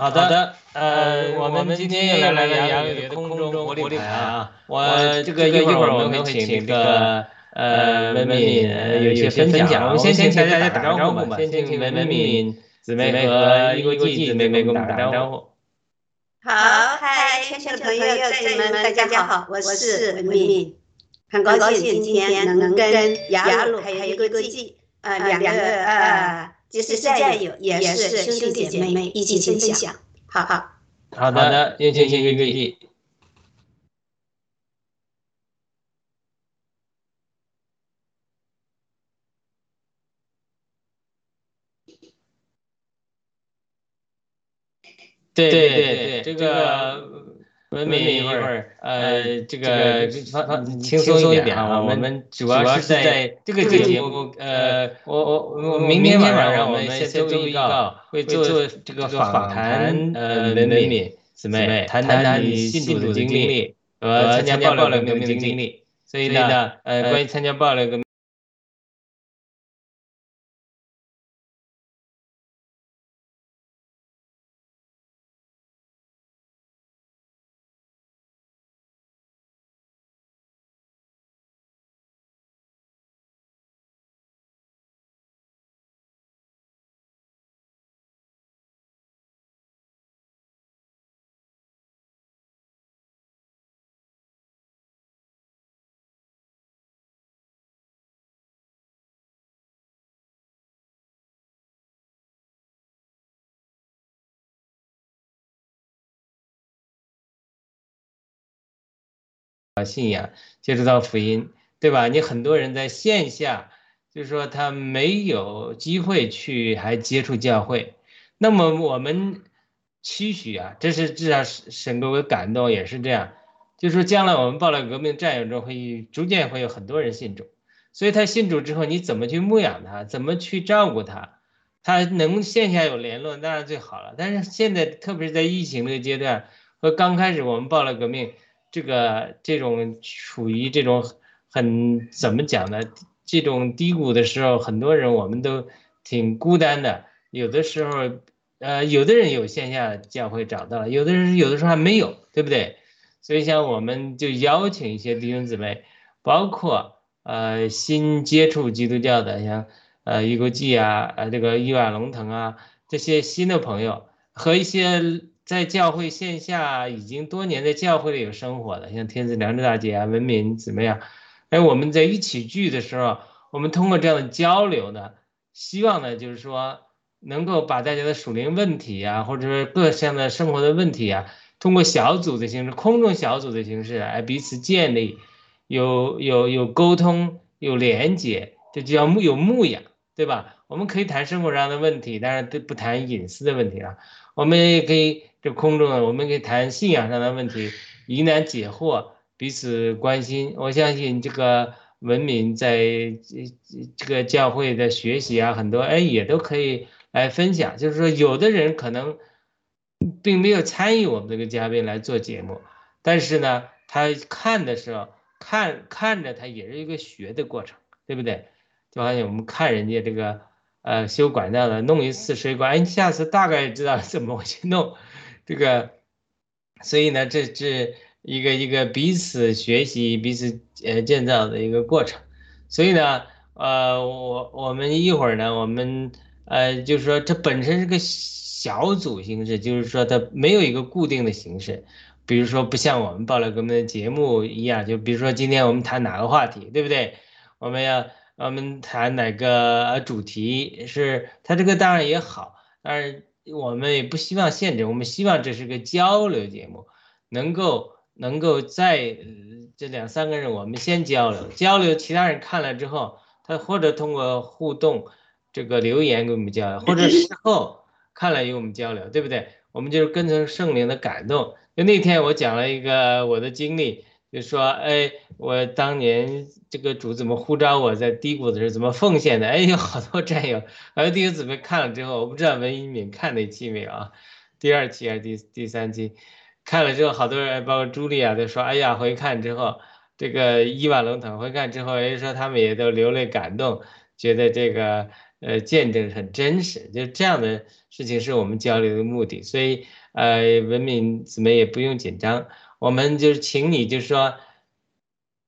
好的，呃，我们今天又来了杨宇的空中活力牌啊，我这个一会儿我们会请这个呃文敏有一些分享，我们先请大家打招呼吧，先请文敏姊妹和一国际姊妹给我们打招呼。好，嗨，全球的朋友、战友们，大家好，我是文敏，很高兴今天能跟雅鲁还有一国际呃两个呃。既是战友，也是兄弟姐妹，一起分享。好好，好的，有请一个一。对对对，这个。文明一会儿，呃，这个放放轻松一点啊。我们主要是在这个节目，呃，我我我明天晚上我们先做预告，会做这个访谈，呃，文明姊妹谈谈你信主的经历和参加暴乱革命的经历。所以呢，呃，关于参加暴乱革命。信仰接触到福音，对吧？你很多人在线下，就是说他没有机会去还接触教会。那么我们期许啊，这是至少神给我感动，也是这样，就是说将来我们报了革命战友中会逐渐会有很多人信主。所以他信主之后，你怎么去牧养他，怎么去照顾他？他能线下有联络，当然最好了。但是现在特别是在疫情这个阶段和刚开始我们报了革命。这个这种处于这种很怎么讲呢？这种低谷的时候，很多人我们都挺孤单的。有的时候，呃，有的人有线下教会找到了，有的人有的时候还没有，对不对？所以像我们就邀请一些弟兄姊妹，包括呃新接触基督教的，像呃一国际啊，呃这个伊瓦龙腾啊这些新的朋友和一些。在教会线下已经多年在教会里有生活的，像天子良知大姐啊、文明怎么样？哎，我们在一起聚的时候，我们通过这样的交流呢，希望呢就是说能够把大家的属灵问题啊，或者说各项的生活的问题啊，通过小组的形式、空中小组的形式，哎，彼此建立有有有沟通、有连接，这就叫牧有牧养，对吧？我们可以谈生活上的问题，当然都不谈隐私的问题了。我们也可以。这空中啊，我们可以谈信仰上的问题，疑难解惑，彼此关心。我相信这个文明在这这个教会的学习啊，很多哎也都可以来分享。就是说，有的人可能并没有参与我们这个嘉宾来做节目，但是呢，他看的时候看看着他也是一个学的过程，对不对？就好像我们看人家这个呃修管道的，弄一次水管，哎，下次大概知道怎么去弄。这个，所以呢，这是一个一个彼此学习、彼此呃建造的一个过程。所以呢，呃，我我们一会儿呢，我们呃，就是说这本身是个小组形式，就是说它没有一个固定的形式。比如说，不像我们报了革命的节目一样，就比如说今天我们谈哪个话题，对不对？我们要我们谈哪个主题是？它这个当然也好，但是。我们也不希望限制，我们希望这是个交流节目，能够能够在这两三个人，我们先交流交流，其他人看了之后，他或者通过互动这个留言跟我们交流，或者事 后看了与我们交流，对不对？我们就是跟着圣灵的感动。就那天我讲了一个我的经历。就说，哎，我当年这个主怎么呼召我在低谷的时候怎么奉献的？哎，有好多战友，还有弟兄姊妹看了之后，我不知道文一敏看那期没有啊？第二期还是第第三期？看了之后，好多人包括朱莉啊都说，哎呀，回看之后，这个伊万龙腾回看之后，人说他们也都流泪感动，觉得这个呃见证很真实，就这样的事情是我们交流的目的。所以呃，文明姊妹也不用紧张，我们就是请你，就是说，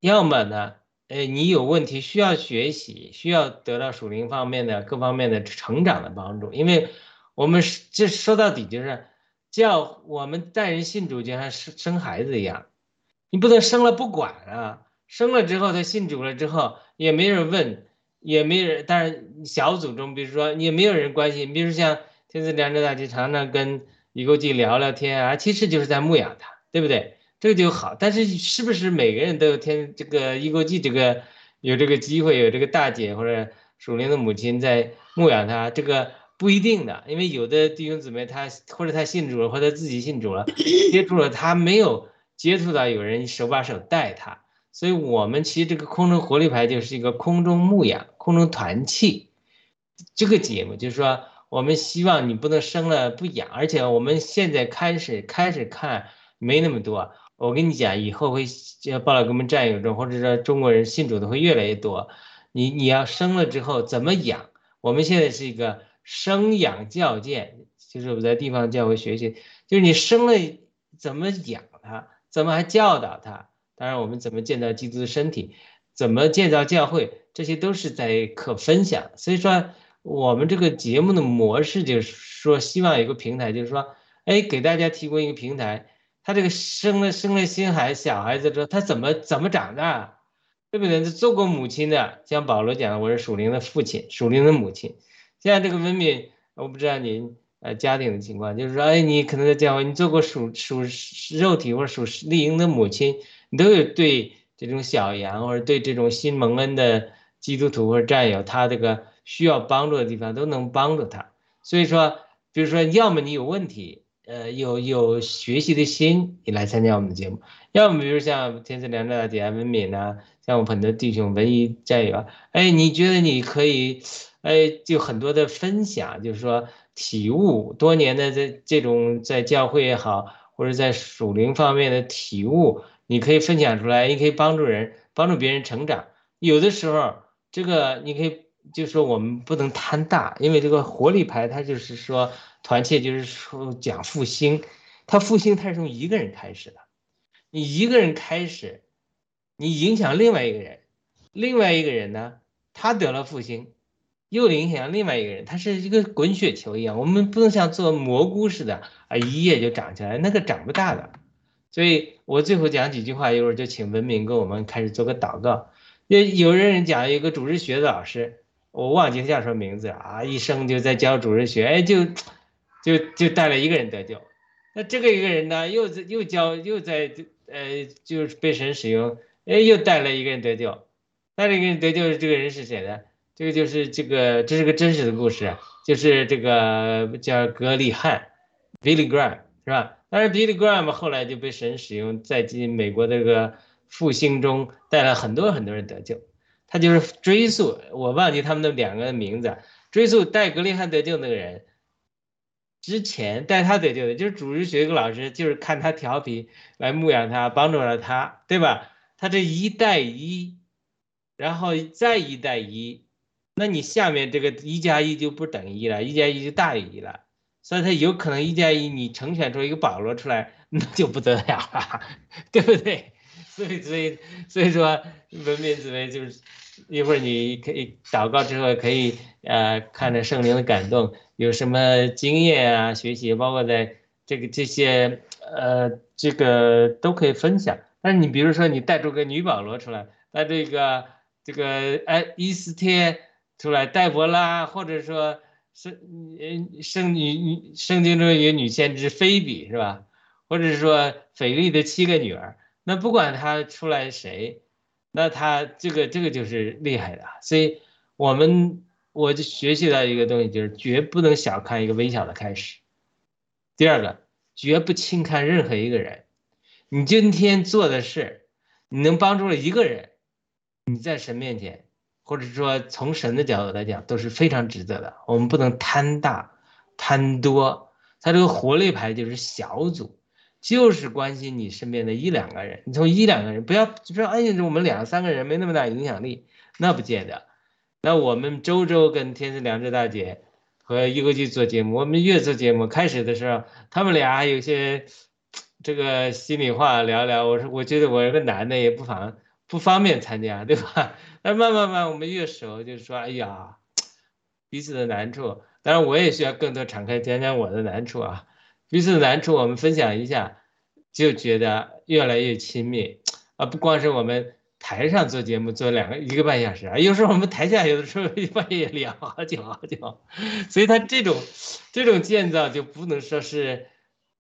要么呢，呃，你有问题需要学习，需要得到属灵方面的各方面的成长的帮助，因为我们这说到底就是叫我们带人信主，就像生生孩子一样，你不能生了不管啊。生了之后，他信主了之后，也没人问，也没人。但是小组中，比如说也没有人关心。比如像天赐良知大姐常常跟一个记聊聊天啊，其实就是在牧养他，对不对？这个就好。但是是不是每个人都有天这个一个记这个有这个机会，有这个大姐或者属灵的母亲在牧养他？这个不一定的，因为有的弟兄姊妹他或者他信主了，或者自己信主了，接触了他没有接触到有人手把手带他。所以，我们其实这个空中活力牌就是一个空中牧养、空中团契这个节目，就是说，我们希望你不能生了不养，而且我们现在开始开始看没那么多。我跟你讲，以后会报了给我们战友中，或者说中国人信主的会越来越多。你你要生了之后怎么养？我们现在是一个生养教建，就是我在地方教会学习，就是你生了怎么养他，怎么还教导他。当然，我们怎么建造基督的身体，怎么建造教会，这些都是在可分享。所以说，我们这个节目的模式就是说，希望有个平台，就是说，哎，给大家提供一个平台。他这个生了生了新孩小孩子之后，他怎么怎么长大，对不对？做过母亲的，像保罗讲的，我是属灵的父亲，属灵的母亲。现在这个文敏，我不知道您呃家庭的情况，就是说，哎，你可能在教会，你做过属属肉体或者属灵的母亲。你都有对这种小羊，或者对这种新蒙恩的基督徒或者战友，他这个需要帮助的地方都能帮助他。所以说，比如说，要么你有问题，呃，有有学习的心，你来参加我们的节目；要么比如像天赐良知大姐文敏呐，像我很多弟兄文艺战友啊，哎，你觉得你可以，哎，就很多的分享，就是说体悟多年的这这种在教会也好，或者在属灵方面的体悟。你可以分享出来，你可以帮助人，帮助别人成长。有的时候，这个你可以就是说我们不能贪大，因为这个活力牌它就是说团结，就是说讲复兴。它复兴它是从一个人开始的，你一个人开始，你影响另外一个人，另外一个人呢，他得了复兴，又影响另外一个人，他是一个滚雪球一样。我们不能像做蘑菇似的啊，一夜就长起来，那个长不大的。所以我最后讲几句话，一会儿就请文明跟我们开始做个祷告。有有人讲一个主日学的老师，我忘记他叫什么名字啊，一生就在教主日学，哎，就就就带了一个人得救。那这个一个人呢，又又教又在呃，就是被神使用，哎，又带了一个人得救。带了一个人得救，这个人是谁呢？这个就是这个，这是个真实的故事，就是这个叫格里汉，Billy Graham，是吧？但是 Billy Graham 后来就被神使用，在进美国这个复兴中带了很多很多人得救。他就是追溯，我忘记他们的两个名字，追溯带格林汉得救那个人，之前带他得救的就是主日学一个老师，就是看他调皮来牧养他，帮助了他，对吧？他这一带一，然后再一带一，那你下面这个一加一就不等于一了，一加一就大于一了。所以他有可能一加一，你成全出一个保罗出来，那就不得了了，对不对？所以，所以，所以说，文明姊妹就是一会儿你可以祷告之后，可以呃看着圣灵的感动，有什么经验啊、学习，包括在这个这些呃这个都可以分享。但是你比如说你带出个女保罗出来，带这个这个哎伊斯帖出来，戴博拉，或者说。圣嗯圣女女圣经中一个女先知菲比是吧？或者说腓力的七个女儿，那不管她出来谁，那她这个这个就是厉害的。所以我们我就学习到一个东西，就是绝不能小看一个微小的开始。第二个，绝不轻看任何一个人。你今天做的事，你能帮助了一个人，你在神面前。或者说，从神的角度来讲，都是非常值得的。我们不能贪大、贪多。他这个活力牌就是小组，就是关心你身边的一两个人。你从一两个人，不要就说哎呀，我们两三个人没那么大影响力，那不见得。那我们周周跟天赐良知大姐和一个去做节目，我们越做节目开始的时候，他们俩有些这个心里话聊聊。我说我觉得我是个男的也不方不方便参加，对吧？那慢慢慢我们越熟，就是说，哎呀，彼此的难处。当然我也需要更多敞开讲讲我的难处啊，彼此的难处我们分享一下，就觉得越来越亲密啊。不光是我们。台上做节目做两个一个半小时啊，有时候我们台下有的时候半夜聊好久好久，所以他这种这种建造就不能说是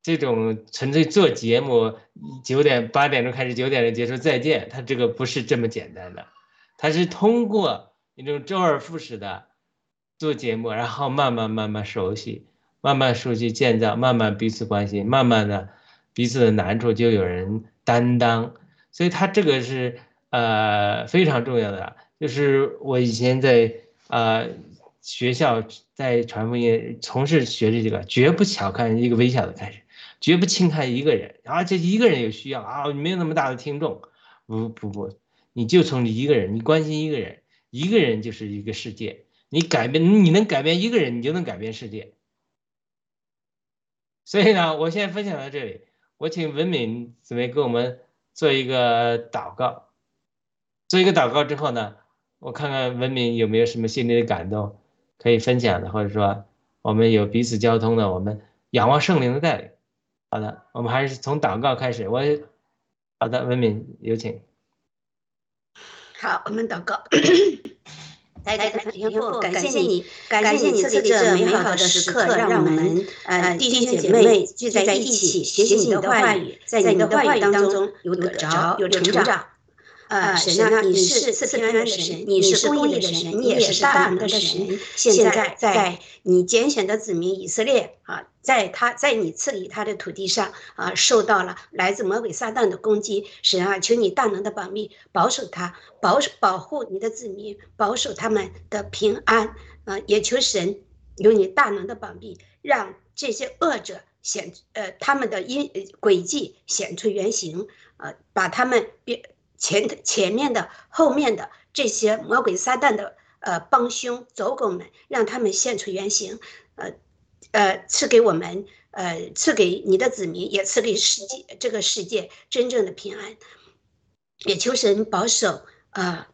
这种纯粹做节目九点八点钟开始九点钟结束再见，他这个不是这么简单的，他是通过一种周而复始的做节目，然后慢慢慢慢熟悉，慢慢熟悉建造，慢慢彼此关心，慢慢的彼此的难处就有人担当，所以他这个是。呃，非常重要的就是我以前在呃学校在传福音从事学的这个，绝不小看一个微小的开始，绝不轻看一个人啊，这一个人有需要啊，你没有那么大的听众，不不不，你就从你一个人，你关心一个人，一个人就是一个世界，你改变你能改变一个人，你就能改变世界。所以呢，我现在分享到这里，我请文敏姊妹给我们做一个祷告。做一个祷告之后呢，我看看文明有没有什么心里的感动可以分享的，或者说我们有彼此交通的，我们仰望圣灵的带领。好的，我们还是从祷告开始。我好的，文明有请。好，我们祷告。来来来天父，感谢你，感谢你赐给这美好的时刻，让我们呃弟兄姐妹聚在一起学习你的话语，在你的话语当中有得着，有成长。呃，神啊，你是赐平安的神，你是公义的神，你也是大能的神。现在在你拣选的子民以色列啊，在他在你赐给他的土地上啊，受到了来自魔鬼撒旦的攻击。神啊，求你大能的保密，保守他，保守保护你的子民，保守他们的平安啊！也求神有你大能的保密，让这些恶者显呃他们的因轨迹显出原形呃，把他们变。前前面的、后面的这些魔鬼撒旦的呃帮凶走狗们，让他们现出原形，呃，呃，赐给我们，呃，赐给你的子民，也赐给世界这个世界真正的平安。也求神保守啊，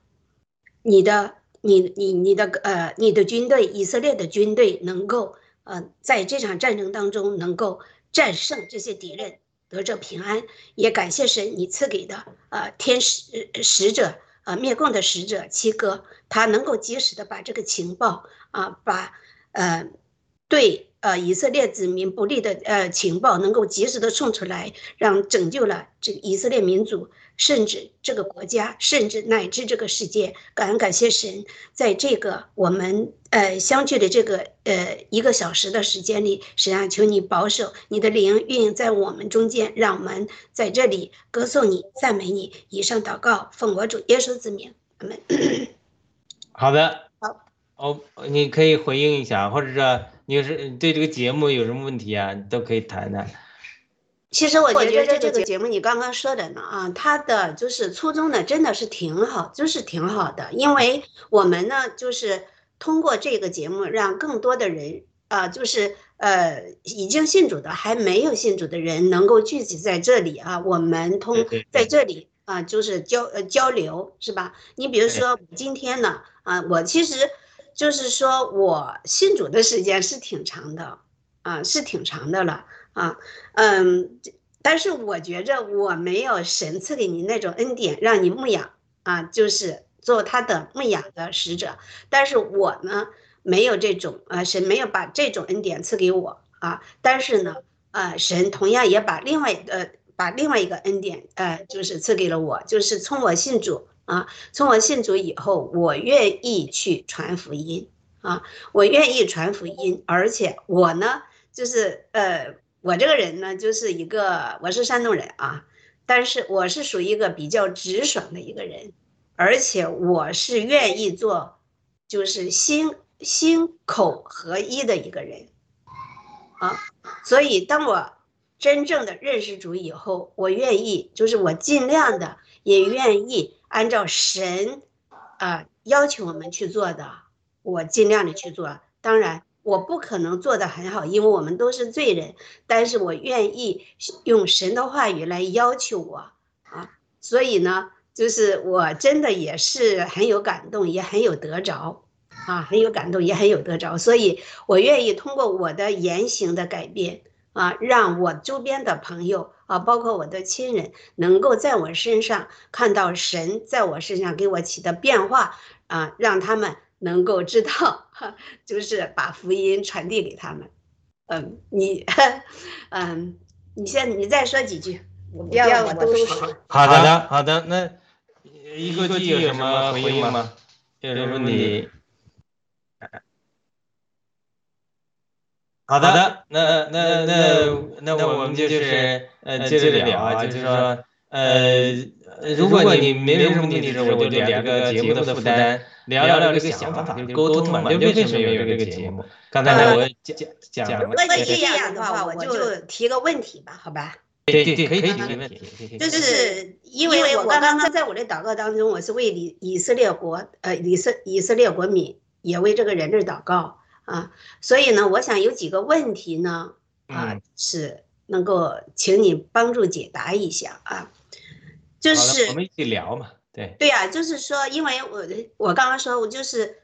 你的、你、你、你的呃，你的军队，以色列的军队能够呃，在这场战争当中能够战胜这些敌人。得着平安，也感谢神你赐给的呃天使使者呃灭共的使者七哥，他能够及时的把这个情报啊把呃对呃以色列子民不利的呃情报能够及时的送出来，让拯救了这个以色列民族。甚至这个国家，甚至乃至这个世界，感恩感谢神，在这个我们呃相聚的这个呃一个小时的时间里，神啊，求你保守你的灵运营在我们中间，让我们在这里歌颂你、赞美你。以上祷告，奉我主耶稣之名，阿门。好的，好，哦，你可以回应一下，或者说你是对这个节目有什么问题啊，都可以谈谈。其实我觉得这个节目你刚刚说的呢啊，它的就是初衷呢，真的是挺好，就是挺好的。因为我们呢，就是通过这个节目，让更多的人啊，就是呃已经信主的，还没有信主的人，能够聚集在这里啊。我们通在这里啊，就是交呃交流，是吧？你比如说今天呢啊，我其实就是说我信主的时间是挺长的啊，是挺长的了。啊，嗯，但是我觉着我没有神赐给你那种恩典，让你牧养啊，就是做他的牧养的使者。但是我呢，没有这种啊，神没有把这种恩典赐给我啊。但是呢，啊，神同样也把另外呃，把另外一个恩典呃，就是赐给了我，就是从我信主啊，从我信主以后，我愿意去传福音啊，我愿意传福音，而且我呢，就是呃。我这个人呢，就是一个我是山东人啊，但是我是属于一个比较直爽的一个人，而且我是愿意做，就是心心口合一的一个人啊。所以当我真正的认识主以后，我愿意，就是我尽量的也愿意按照神啊要求我们去做的，我尽量的去做。当然，我不可能做的很好，因为我们都是罪人。但是我愿意用神的话语来要求我啊，所以呢，就是我真的也是很有感动，也很有得着啊，很有感动，也很有得着。所以我愿意通过我的言行的改变啊，让我周边的朋友。啊，包括我的亲人，能够在我身上看到神在我身上给我起的变化啊，让他们能够知道，就是把福音传递给他们。嗯，你，嗯，你先，你再说几句，我不要我都说。好的，好的，那一个季有什么回应吗？有什么问题？好的，那那那那我们就是呃接着聊啊，就是说呃，如果你没什么问题的时候，我就聊个节目的负担，聊聊这个想法，就是沟通嘛，就为什么有这个节目？刚才我讲讲了。那这样的话，我就提个问题吧，好吧？对对，可以提问题。就是因为我刚刚在我的祷告当中，我是为以以色列国呃以色以色列国民，也为这个人类祷告。啊，所以呢，我想有几个问题呢，啊，是能够请你帮助解答一下啊，就是我们一起聊嘛，对，对呀，就是说，因为我我刚刚说，我就是，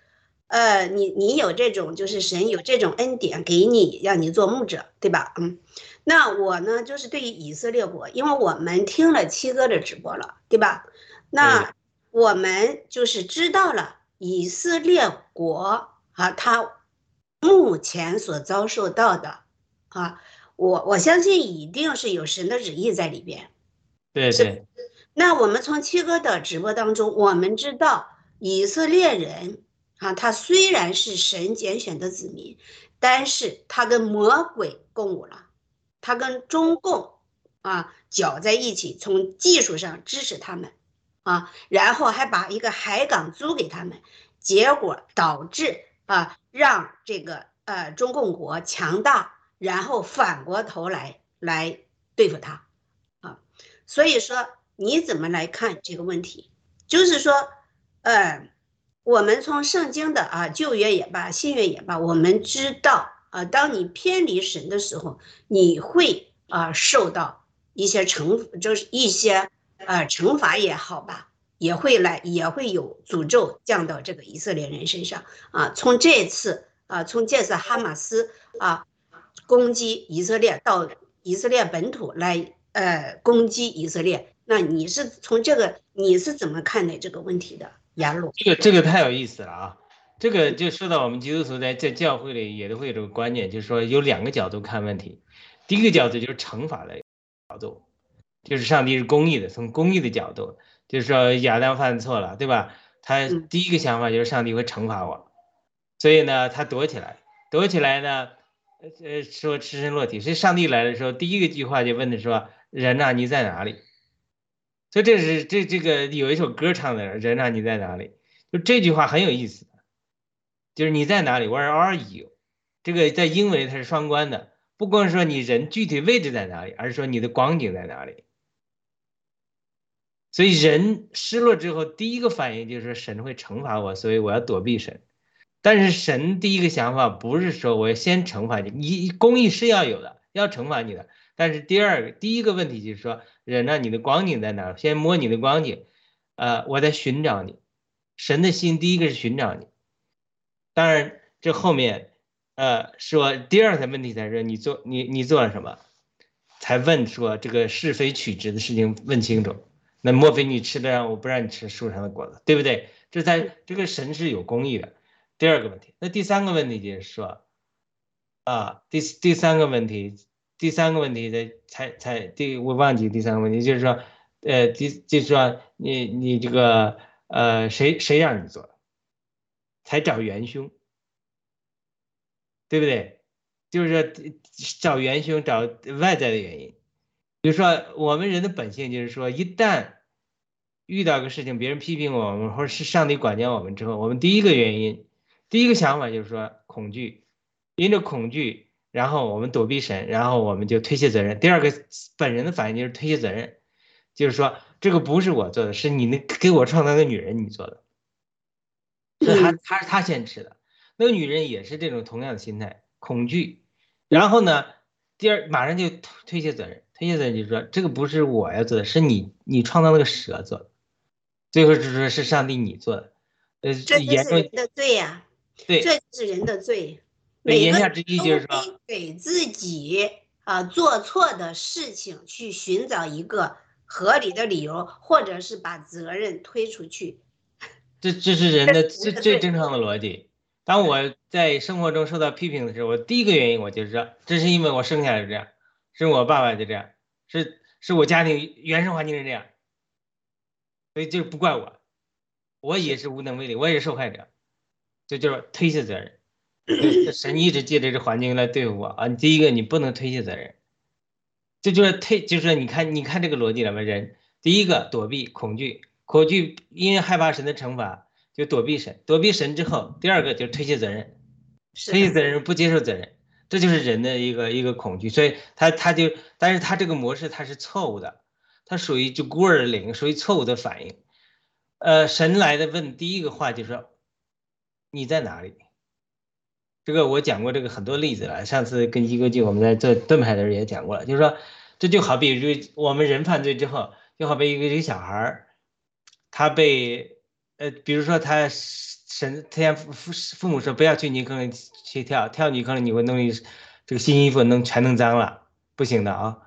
呃，你你有这种，就是神有这种恩典给你，让你做牧者，对吧？嗯，那我呢，就是对于以色列国，因为我们听了七哥的直播了，对吧？那我们就是知道了以色列国啊，他。目前所遭受到的，啊，我我相信一定是有神的旨意在里边。对对。那我们从七哥的直播当中，我们知道以色列人啊，他虽然是神拣选的子民，但是他跟魔鬼共舞了，他跟中共啊搅在一起，从技术上支持他们啊，然后还把一个海港租给他们，结果导致。啊，让这个呃中共国强大，然后反过头来来对付他，啊，所以说你怎么来看这个问题？就是说，呃，我们从圣经的啊旧约也罢，新约也罢，我们知道啊，当你偏离神的时候，你会啊受到一些惩，就是一些呃惩罚也好吧。也会来，也会有诅咒降到这个以色列人身上啊！从这次啊，从这次哈马斯啊攻击以色列到以色列本土来呃攻击以色列，那你是从这个你是怎么看待这个问题的？亚鲁，这个这个太有意思了啊！这个就说到我们基督徒在在教会里也都会有这个观念，就是说有两个角度看问题。第一个角度就是惩罚的角度，就是上帝是公义的，从公义的角度。就是说亚当犯错了，对吧？他第一个想法就是上帝会惩罚我，所以呢，他躲起来，躲起来呢，呃，说赤身裸体。所以上帝来的时候，第一个句话就问的说：“人呐，你在哪里？”所以这是这这个有一首歌唱的“人呐，你在哪里？”就这句话很有意思，就是你在哪里？Where are you？这个在英文它是双关的，不光说你人具体位置在哪里，而是说你的光景在哪里。所以人失落之后，第一个反应就是神会惩罚我，所以我要躲避神。但是神第一个想法不是说我要先惩罚你，你公义是要有的，要惩罚你的。但是第二个第一个问题就是说，人呢，你的光景在哪？先摸你的光景，呃，我在寻找你。神的心第一个是寻找你。当然，这后面，呃，说第二个问题才是你做你你做了什么，才问说这个是非曲直的事情问清楚。那莫非你吃的让我不让你吃树上的果子，对不对？这在这个神是有公义的。第二个问题，那第三个问题就是说，啊，第第三个问题，第三个问题的才才第我忘记第三个问题，就是说，呃，第就是说你你这个呃谁谁让你做的，才找元凶，对不对？就是找元凶，找外在的原因。比如说，我们人的本性就是说，一旦遇到个事情，别人批评我们，或者是上帝管教我们之后，我们第一个原因，第一个想法就是说恐惧，因着恐惧，然后我们躲避神，然后我们就推卸责任。第二个本人的反应就是推卸责任，就是说这个不是我做的，是你那给我创造的女人你做的，是他他是他先吃的。那个女人也是这种同样的心态，恐惧。然后呢，第二马上就推推卸责任，推卸责任就是说这个不是我要做的，是你你创造那个蛇做的，最后就是说是上帝你做的。呃，这严重是人的罪呀、对这是人的罪。对，每个言下之意就是都说，给自己啊做错的事情去寻找一个合理的理由，或者是把责任推出去。这这是人的最最正常的逻辑。当我在生活中受到批评的时候，我第一个原因我就知道，这是因为我生下来就这样，是我爸爸就这样，是是我家庭原生环境是这样，所以就不怪我，我也是无能为力，我也是受害者，这就是推卸责任。神一直借着这环境来对付我啊！第一个，你不能推卸责任，这就是推，就是你看，你看这个逻辑了吗？人第一个躲避恐惧，恐惧因为害怕神的惩罚，就躲避神，躲避神之后，第二个就是推卸责任，推卸，责任不接受责任，这就是人的一个一个恐惧，所以他他就，但是他这个模式他是错误的，他属于就孤儿灵，属于错误的反应。呃，神来的问第一个话就是说，你在哪里？这个我讲过这个很多例子了，上次跟一哥就我们在做盾牌的时候也讲过了，就是说，这就好比就我们人犯罪之后，就好比一个一个小孩儿，他被呃，比如说他神天父父父母说不要去泥坑里去跳，跳泥坑里你会弄一这个新衣服弄全弄脏了，不行的啊。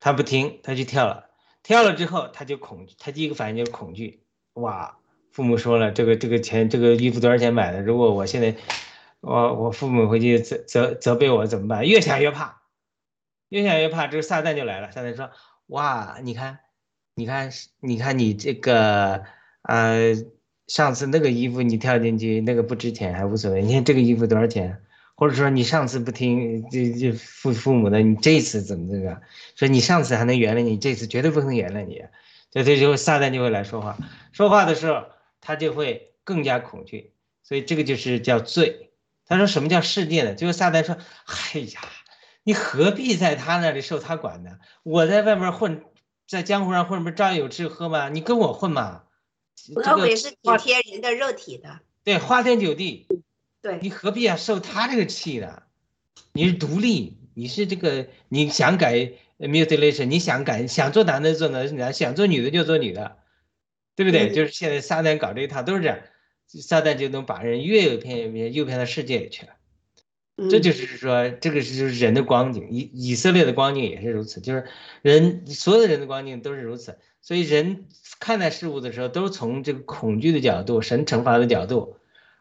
他不听，他去跳了，跳了之后他就恐惧，他第一个反应就是恐惧，哇，父母说了这个这个钱这个衣服多少钱买的？如果我现在我我父母回去责责责备我怎么办？越想越怕，越想越怕，这个撒旦就来了。撒旦说：“哇，你看，你看，你看你这个呃，上次那个衣服你跳进去，那个不值钱还无所谓。你看这个衣服多少钱？或者说你上次不听这这父父母的，你这次怎么这个？说你上次还能原谅你，这次绝对不能原谅你。这这就撒旦就会来说话，说话的时候他就会更加恐惧，所以这个就是叫罪。他说什么叫世界呢？就是撒旦说：“哎呀，你何必在他那里受他管呢？我在外面混，在江湖上混，不是照样有吃喝吗？你跟我混嘛？这个魔鬼是体贴人的肉体的，对花天酒地，对，你何必要受他这个气呢？你是独立，你是这个你想改 mutilation，你想改想做男的做男的，想做女的就做女的，对不对？嗯就是现在撒旦搞这一套都是这样，撒旦就能把人越诱骗越偏，诱骗到世界里去了。这嗯。就是说，这个是就是人的光景，以以色列的光景也是如此，就是人所有的人的光景都是如此，所以人看待事物的时候，都是从这个恐惧的角度、神惩罚的角度，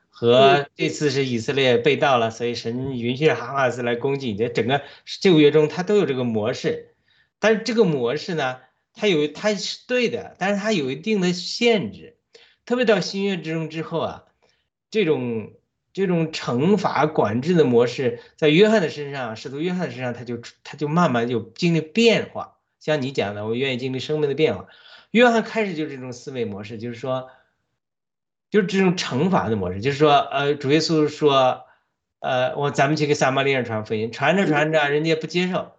和这次是以色列被盗了，所以神允许哈马斯来攻击你，这整个旧约中它都有这个模式，但是这个模式呢，它有它是对的，但是它有一定的限制，特别到新约之中之后啊，这种。这种惩罚管制的模式，在约翰的身上，使徒约翰的身上，他就他就慢慢就经历变化。像你讲的，我愿意经历生命的变化。约翰开始就是这种思维模式，就是说，就是这种惩罚的模式，就是说，呃，主耶稣说，呃，我咱们去给撒玛利亚人传福音，传着传着，人家不接受，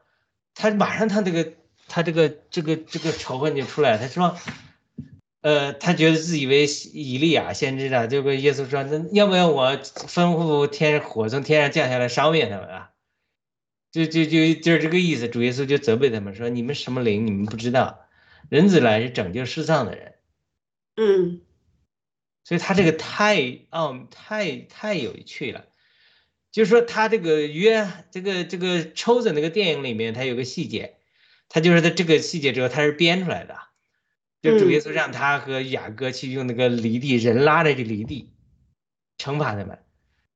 他马上他这个他这个这个这个仇恨就出来了，他说。呃，他觉得自以为以利亚先知啊，就跟耶稣说：“那要不要我吩咐天火从天上降下来烧灭他们啊？”就就就就是这个意思。主耶稣就责备他们说：“你们什么灵？你们不知道，人子来是拯救世上的人。”嗯，所以他这个太奥太太有趣了。就是说，他这个约这个这个抽的那个电影里面，他有个细节，他就是在这个细节之后他是编出来的。就主耶稣让他和雅各去用那个犁地，人拉着这犁地，惩罚他们，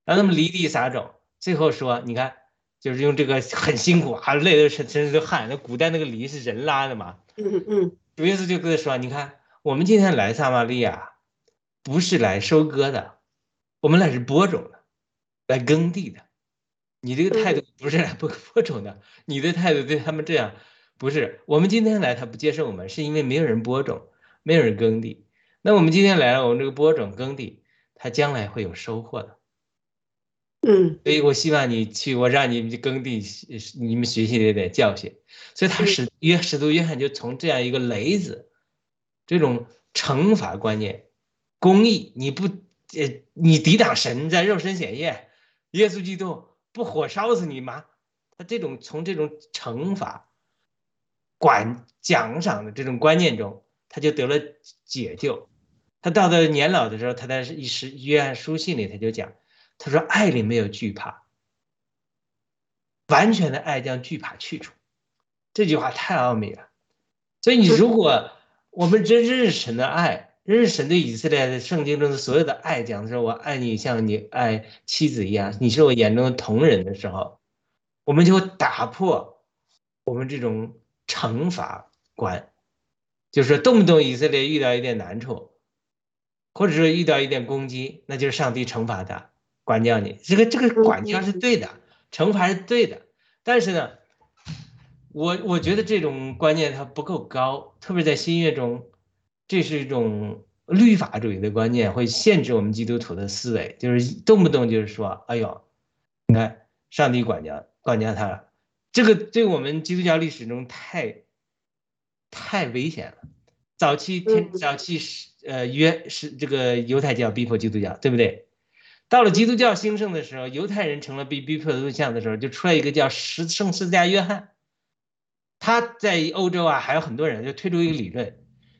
让他们犁地撒种。最后说，你看，就是用这个很辛苦啊，累得身身上都汗。那古代那个犁是人拉的嘛？嗯嗯，主耶稣就跟他说，你看，我们今天来撒玛利亚，不是来收割的，我们来是播种的，来耕地的。你这个态度不是来播播种的，你的态度对他们这样。不是，我们今天来，他不接受我们，是因为没有人播种，没有人耕地。那我们今天来了，我们这个播种耕地，他将来会有收获的。嗯，所以我希望你去，我让你们去耕地，你们学习这点教训。所以他使约使徒约翰就从这样一个雷子，这种惩罚观念、公义，你不呃，你抵挡神在肉身显现，耶稣基督不火烧死你吗？他这种从这种惩罚、管奖赏的这种观念中，他就得了解救。他到了年老的时候，他在一时约翰书信里他就讲，他说爱里没有惧怕，完全的爱将惧怕去除。这句话太奥秘了。所以你如果我们真认识神的爱，认识神对以色列的圣经中的所有的爱，讲的时候我爱你像你爱妻子一样，你是我眼中的同人的时候，我们就打破我们这种惩罚观，就是动不动以色列遇到一点难处，或者说遇到一点攻击，那就是上帝惩罚他，管教你。这个这个管教是对的，惩罚是对的，但是呢？我我觉得这种观念它不够高，特别在新约中，这是一种律法主义的观念，会限制我们基督徒的思维，就是动不动就是说，哎呦，你看上帝管教管教他了，这个对我们基督教历史中太太危险了。早期天早期是呃约是这个犹太教逼迫基督教，对不对？到了基督教兴盛的时候，犹太人成了被逼迫的对象的时候，就出来一个叫十圣十字架约翰。他在欧洲啊，还有很多人就推出一个理论，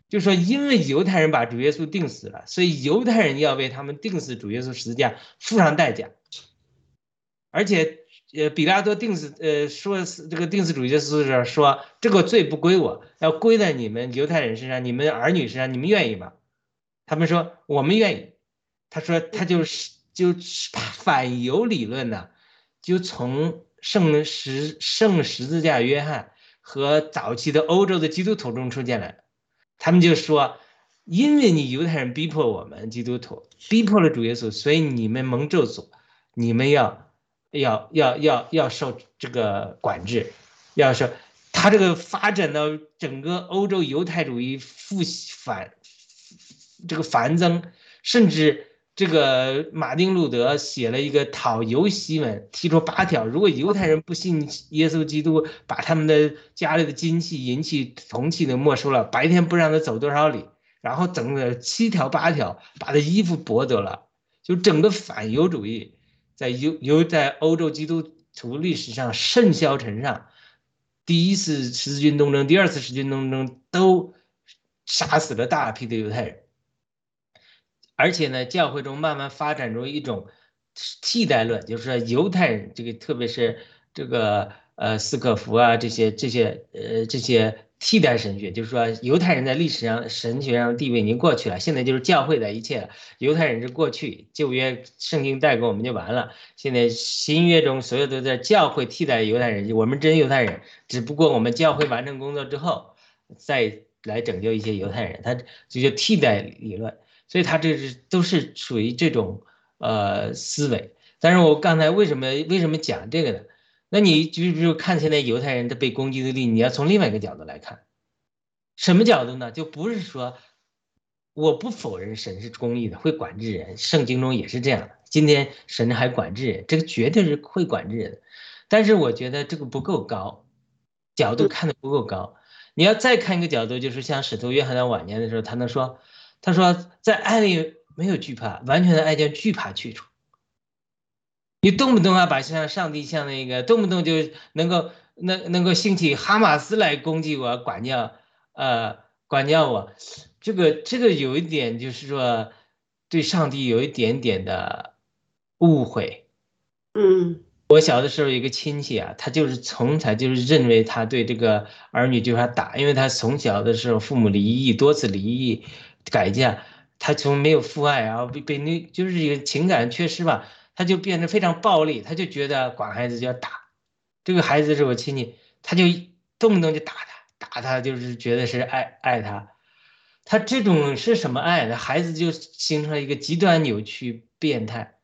就说因为犹太人把主耶稣钉死了，所以犹太人要为他们钉死主耶稣十字架付上代价。而且，呃，比拉多定死，呃，说这个定死主耶稣的时候说这个罪不归我，要归在你们犹太人身上，你们儿女身上，你们愿意吗？他们说我们愿意。他说他就是就是反犹理论呢，就从圣十圣十字架约翰。和早期的欧洲的基督徒中出现了，他们就说，因为你犹太人逼迫我们基督徒，逼迫了主耶稣，所以你们蒙咒诅，你们要要要要要受这个管制，要说他这个发展到整个欧洲犹太主义复反这个繁增，甚至。这个马丁路德写了一个讨犹檄文，提出八条：如果犹太人不信耶稣基督，把他们的家里的金器、银器、铜器都没收了，白天不让他走多少里，然后整个七条八条，把他衣服剥夺了，就整个反犹主义在犹犹在欧洲基督徒历史上甚嚣尘上。第一次十字军东征、第二次十字军东征都杀死了大批的犹太人。而且呢，教会中慢慢发展出一种替代论，就是说犹太人这个，特别是这个呃斯可夫啊这些这些呃这些替代神学，就是说犹太人在历史上神学上的地位已经过去了，现在就是教会的一切了。犹太人是过去，旧约圣经带给我们就完了。现在新约中所有都在教会替代犹太人，我们真犹太人，只不过我们教会完成工作之后，再来拯救一些犹太人，他这就替代理论。所以他这是都是属于这种呃思维，但是我刚才为什么为什么讲这个呢？那你就比如看现在犹太人的被攻击的例，你要从另外一个角度来看，什么角度呢？就不是说我不否认神是公义的，会管制人，圣经中也是这样的。今天神还管制人，这个绝对是会管制人，但是我觉得这个不够高，角度看的不够高。你要再看一个角度，就是像使徒约翰在晚年的时候，他能说。他说，在爱里没有惧怕，完全的爱将惧怕去除。你动不动啊，把像上帝像那个，动不动就能够能能够兴起哈马斯来攻击我、管教，呃，管教我，这个这个有一点就是说，对上帝有一点点的误会。嗯，我小的时候有一个亲戚啊，他就是从小就是认为他对这个儿女就是他打，因为他从小的时候父母离异，多次离异。改嫁，他从没有父爱，然后被被那就是一个情感缺失吧，他就变得非常暴力，他就觉得管孩子就要打，这个孩子是我亲戚，他就动不动就打他，打他就是觉得是爱爱他，他这种是什么爱呢？孩子就形成了一个极端扭曲变态，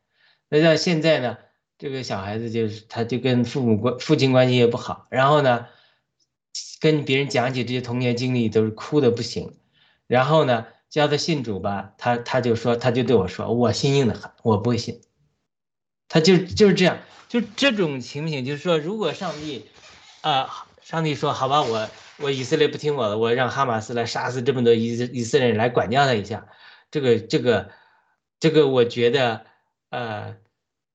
那到现在呢，这个小孩子就是他就跟父母关父亲关系也不好，然后呢，跟别人讲起这些童年经历都是哭的不行，然后呢。叫他信主吧，他他就说，他就对我说，我心硬的很，我不会信。他就就是这样，就这种情形，就是说，如果上帝，啊，上帝说，好吧，我我以色列不听我的，我让哈马斯来杀死这么多以以色列人来管教他一下，这个这个这个我觉得，呃，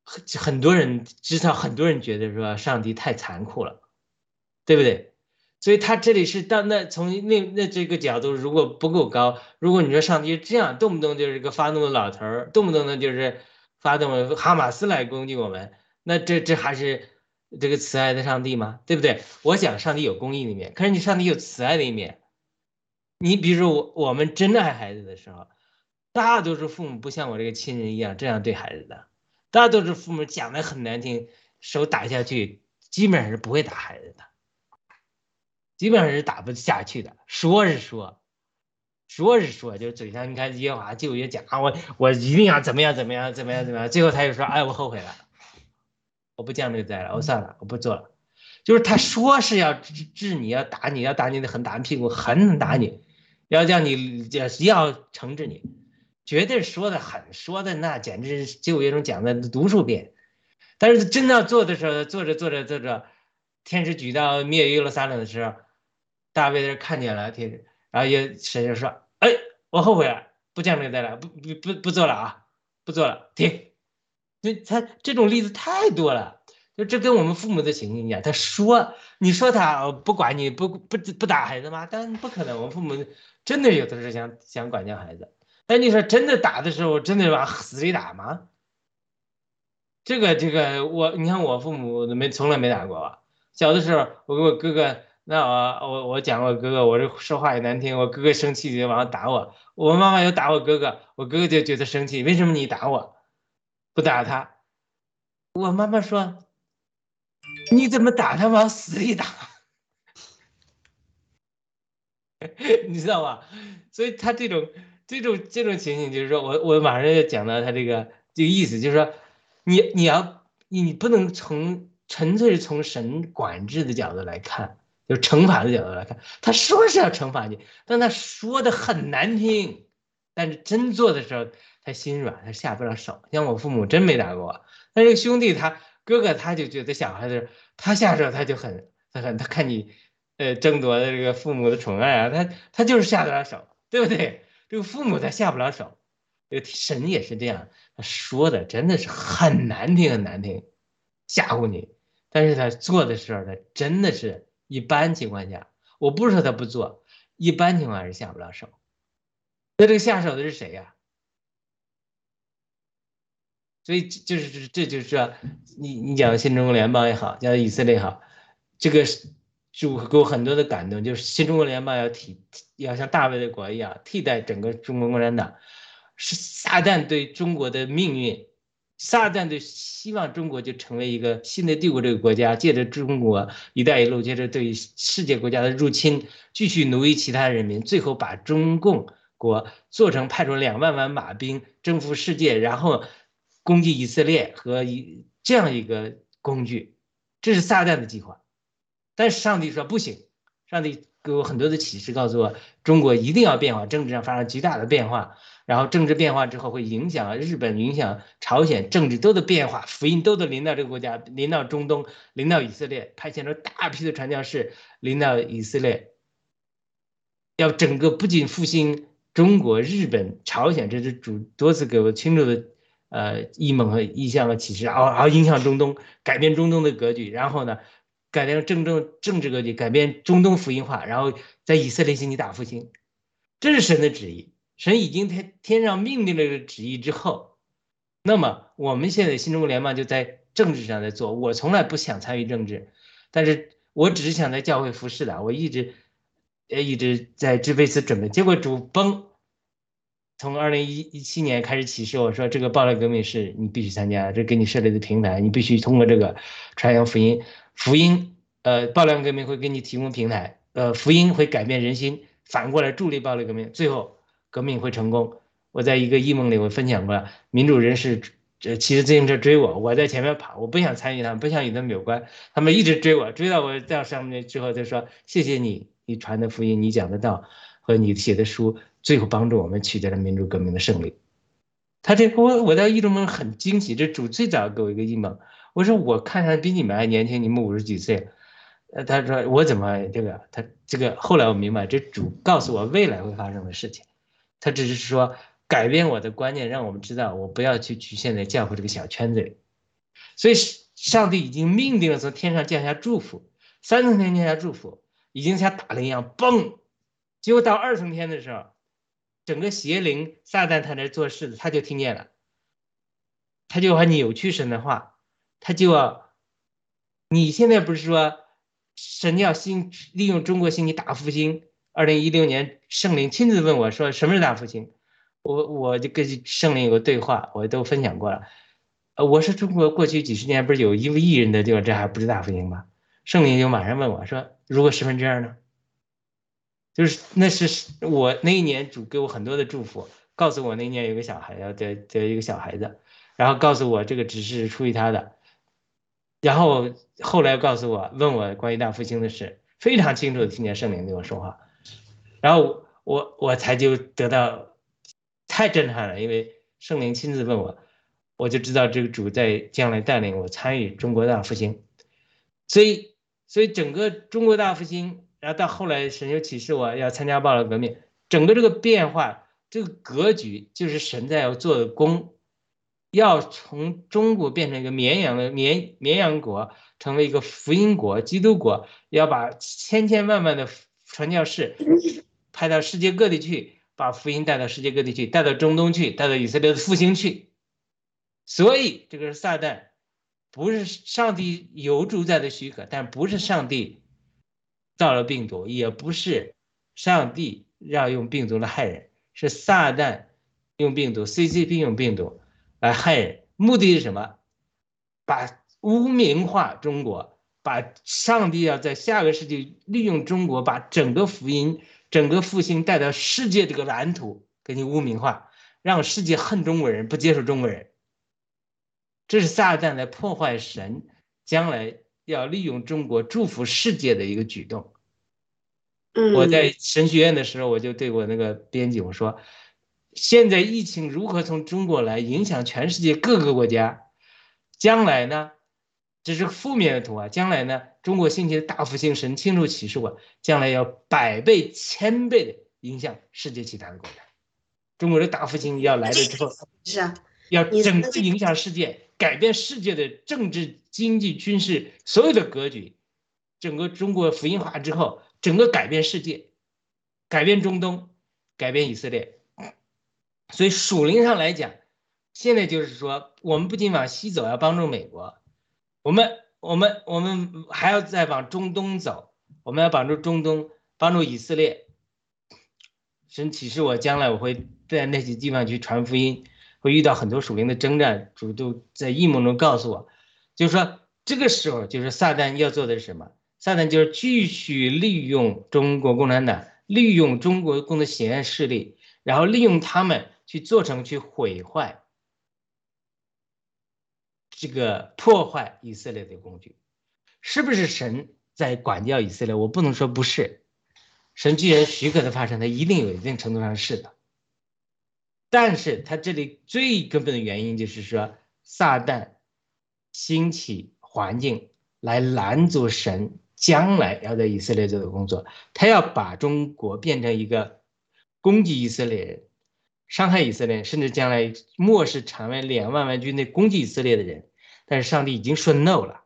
很很多人至少很多人觉得说上帝太残酷了，对不对？所以他这里是到那从那那这个角度如果不够高，如果你说上帝这样动不动就是个发怒的老头儿，动不动的就是发动哈马斯来攻击我们，那这这还是这个慈爱的上帝吗？对不对？我想上帝有公义的一面，可是你上帝有慈爱的一面。你比如说我我们真爱孩子的时候，大多数父母不像我这个亲人一样这样对孩子的，大多数父母讲的很难听，手打下去基本上是不会打孩子的。基本上是打不下去的，说是说，说是说，就嘴上你看耶和华就也讲啊，我我一定要怎么样怎么样怎么样怎么样，最后他又说，哎，我后悔了，我不降这个灾了，我算了，我不做了。就是他说是要治治你要打你要打你的狠打屁股狠狠打你，要叫你要要惩治你，绝对说的狠，说的那简直是就有种讲的无数遍，但是真要做的时候，做着做着做着，天使举到灭耶路撒冷的时候。大卫在看见了天使，然后也谁就说：“哎，我后悔了，不降这个了，不不不不做了啊，不做了，停。”那他这种例子太多了，就这跟我们父母的情形一样。他说：“你说他不管你不不不打孩子吗？但不可能，我们父母真的有的是想想管教孩子。但你说真的打的时候，真的往死里打吗？这个这个，我你看我父母没从来没打过。小的时候，我跟我哥哥。那我我我讲我哥哥，我这说话也难听，我哥哥生气就往上打我，我妈妈又打我哥哥，我哥哥就觉得生气，为什么你打我，不打他？我妈妈说，你怎么打他往死里打？你知道吧？所以他这种这种这种情形，就是说我我马上要讲到他这个这个意思，就是说你你要你不能从纯粹从神管制的角度来看。就惩罚的角度来看，他说是要惩罚你，但他说的很难听，但是真做的时候，他心软，他下不了手。像我父母真没打过我，但是兄弟他哥哥他就觉得小孩子他下手他就很他很他看你，呃争夺的这个父母的宠爱啊，他他就是下得了手，对不对？这个父母他下不了手，这个神也是这样，他说的真的是很难听很难听，吓唬你，但是他做的时候他真的是。一般情况下，我不是说他不做，一般情况下是下不了手。那这个下手的是谁呀？所以就是这就是说，你你讲新中国联邦也好，讲以色列也好，这个就给我很多的感动，就是新中国联邦要替要像大卫的国一样替代整个中国共产党，是撒旦对中国的命运。撒旦就希望中国就成为一个新的帝国这个国家，借着中国“一带一路”，接着对世界国家的入侵，继续奴役其他人民，最后把中共国做成派出两万万马兵征服世界，然后攻击以色列和一这样一个工具，这是撒旦的计划。但是上帝说不行，上帝给我很多的启示，告诉我中国一定要变化，政治上发生巨大的变化。然后政治变化之后会影响日本，影响朝鲜，政治都得变化，福音都得临到这个国家，临到中东，临到以色列，派遣了大批的传教士临到以色列，要整个不仅复兴中国、日本、朝鲜，这是主多次给我清楚的呃异梦和意象和启示，然后然后影响中东，改变中东的格局，然后呢改变政政政治格局，改变中东福音化，然后在以色列兴起大复兴，这是神的旨意。神已经天天上命令了这个旨意之后，那么我们现在新中国联邦就在政治上在做。我从来不想参与政治，但是我只是想在教会服侍的。我一直，呃，一直在这辈子准备。结果主崩，从二零一一七年开始启示我说，这个暴力革命是你必须参加，这给你设立的平台，你必须通过这个传扬福音。福音，呃，暴乱革命会给你提供平台，呃，福音会改变人心，反过来助力暴力革命，最后。革命会成功。我在一个异梦里，我分享过，民主人士骑着自行车追我，我在前面跑，我不想参与他们，不想与他们有关。他们一直追我，追到我到上面之后，他说：“谢谢你，你传的福音，你讲的道和你写的书，最后帮助我们取得了民主革命的胜利。”他这我我在异梦很惊喜，这主最早给我一个异梦，我说我看上比你们还年轻，你们五十几岁。呃，他说我怎么这个？他这个后来我明白，这主告诉我未来会发生的事情。他只是说改变我的观念，让我们知道我不要去局限在教会这个小圈子里。所以上帝已经命定了从天上降下祝福，三层天降下祝福，已经像打雷一样嘣。结果到二层天的时候，整个邪灵撒旦他那做事的，他就听见了，他就要扭曲神的话，他就要。你现在不是说神要兴利用中国兴起大复兴？二零一六年圣灵亲自问我说：“什么是大复兴？”我我就跟圣灵有个对话，我都分享过了。呃，我说中国过去几十年不是有一个亿人的地方，这还不是大复兴吗？圣灵就马上问我说：“如果十分之二呢？”就是那是我那一年主给我很多的祝福，告诉我那一年有个小孩要得得一个小孩子，然后告诉我这个只是出于他的。然后后来告诉我，问我关于大复兴的事，非常清楚的听见圣灵对我说话，然后我我才就得到太震撼了，因为圣灵亲自问我，我就知道这个主在将来带领我参与中国大复兴，所以所以整个中国大复兴，然后到后来神又启示我要参加暴乱革命，整个这个变化，这个格局就是神在要做的功。要从中国变成一个绵羊的绵绵羊国，成为一个福音国、基督国，要把千千万万的传教士派到世界各地去，把福音带到世界各地去，带到中东去，带到以色列的复兴去。所以，这个是撒旦，不是上帝有主宰的许可，但不是上帝造了病毒，也不是上帝让用病毒来害人，是撒旦用病毒，CCP 用病毒。来害人，目的是什么？把污名化中国，把上帝要在下个世纪利用中国，把整个福音、整个复兴带到世界这个蓝图，给你污名化，让世界恨中国人，不接受中国人。这是撒旦来破坏神将来要利用中国祝福世界的一个举动。我在神学院的时候，我就对我那个编辑我说。现在疫情如何从中国来影响全世界各个国家？将来呢？这是负面的图啊！将来呢？中国兴起的大复兴，神清楚启示我，将来要百倍、千倍的影响世界其他的国家。中国的大复兴要来了之后，是啊，要整个影响世界，改变世界的政治、经济、军事所有的格局。整个中国福音化之后，整个改变世界，改变中东，改变以色列。所以属灵上来讲，现在就是说，我们不仅往西走，要帮助美国，我们我们我们还要再往中东走，我们要帮助中东，帮助以色列。神启示我，将来我会在那些地方去传福音，会遇到很多属灵的征战，主都在异梦中告诉我，就是说这个时候，就是撒旦要做的是什么？撒旦就是继续利用中国共产党，利用中国共的邪恶势力，然后利用他们。去做成去毁坏这个破坏以色列的工具，是不是神在管教以色列？我不能说不是，神既然许可的发生，它一定有一定程度上是的。但是他这里最根本的原因就是说，撒旦兴起环境来拦阻神将来要在以色列做的工作，他要把中国变成一个攻击以色列人。伤害以色列，甚至将来末世成为两万万军队攻击以色列的人，但是上帝已经说 no 了。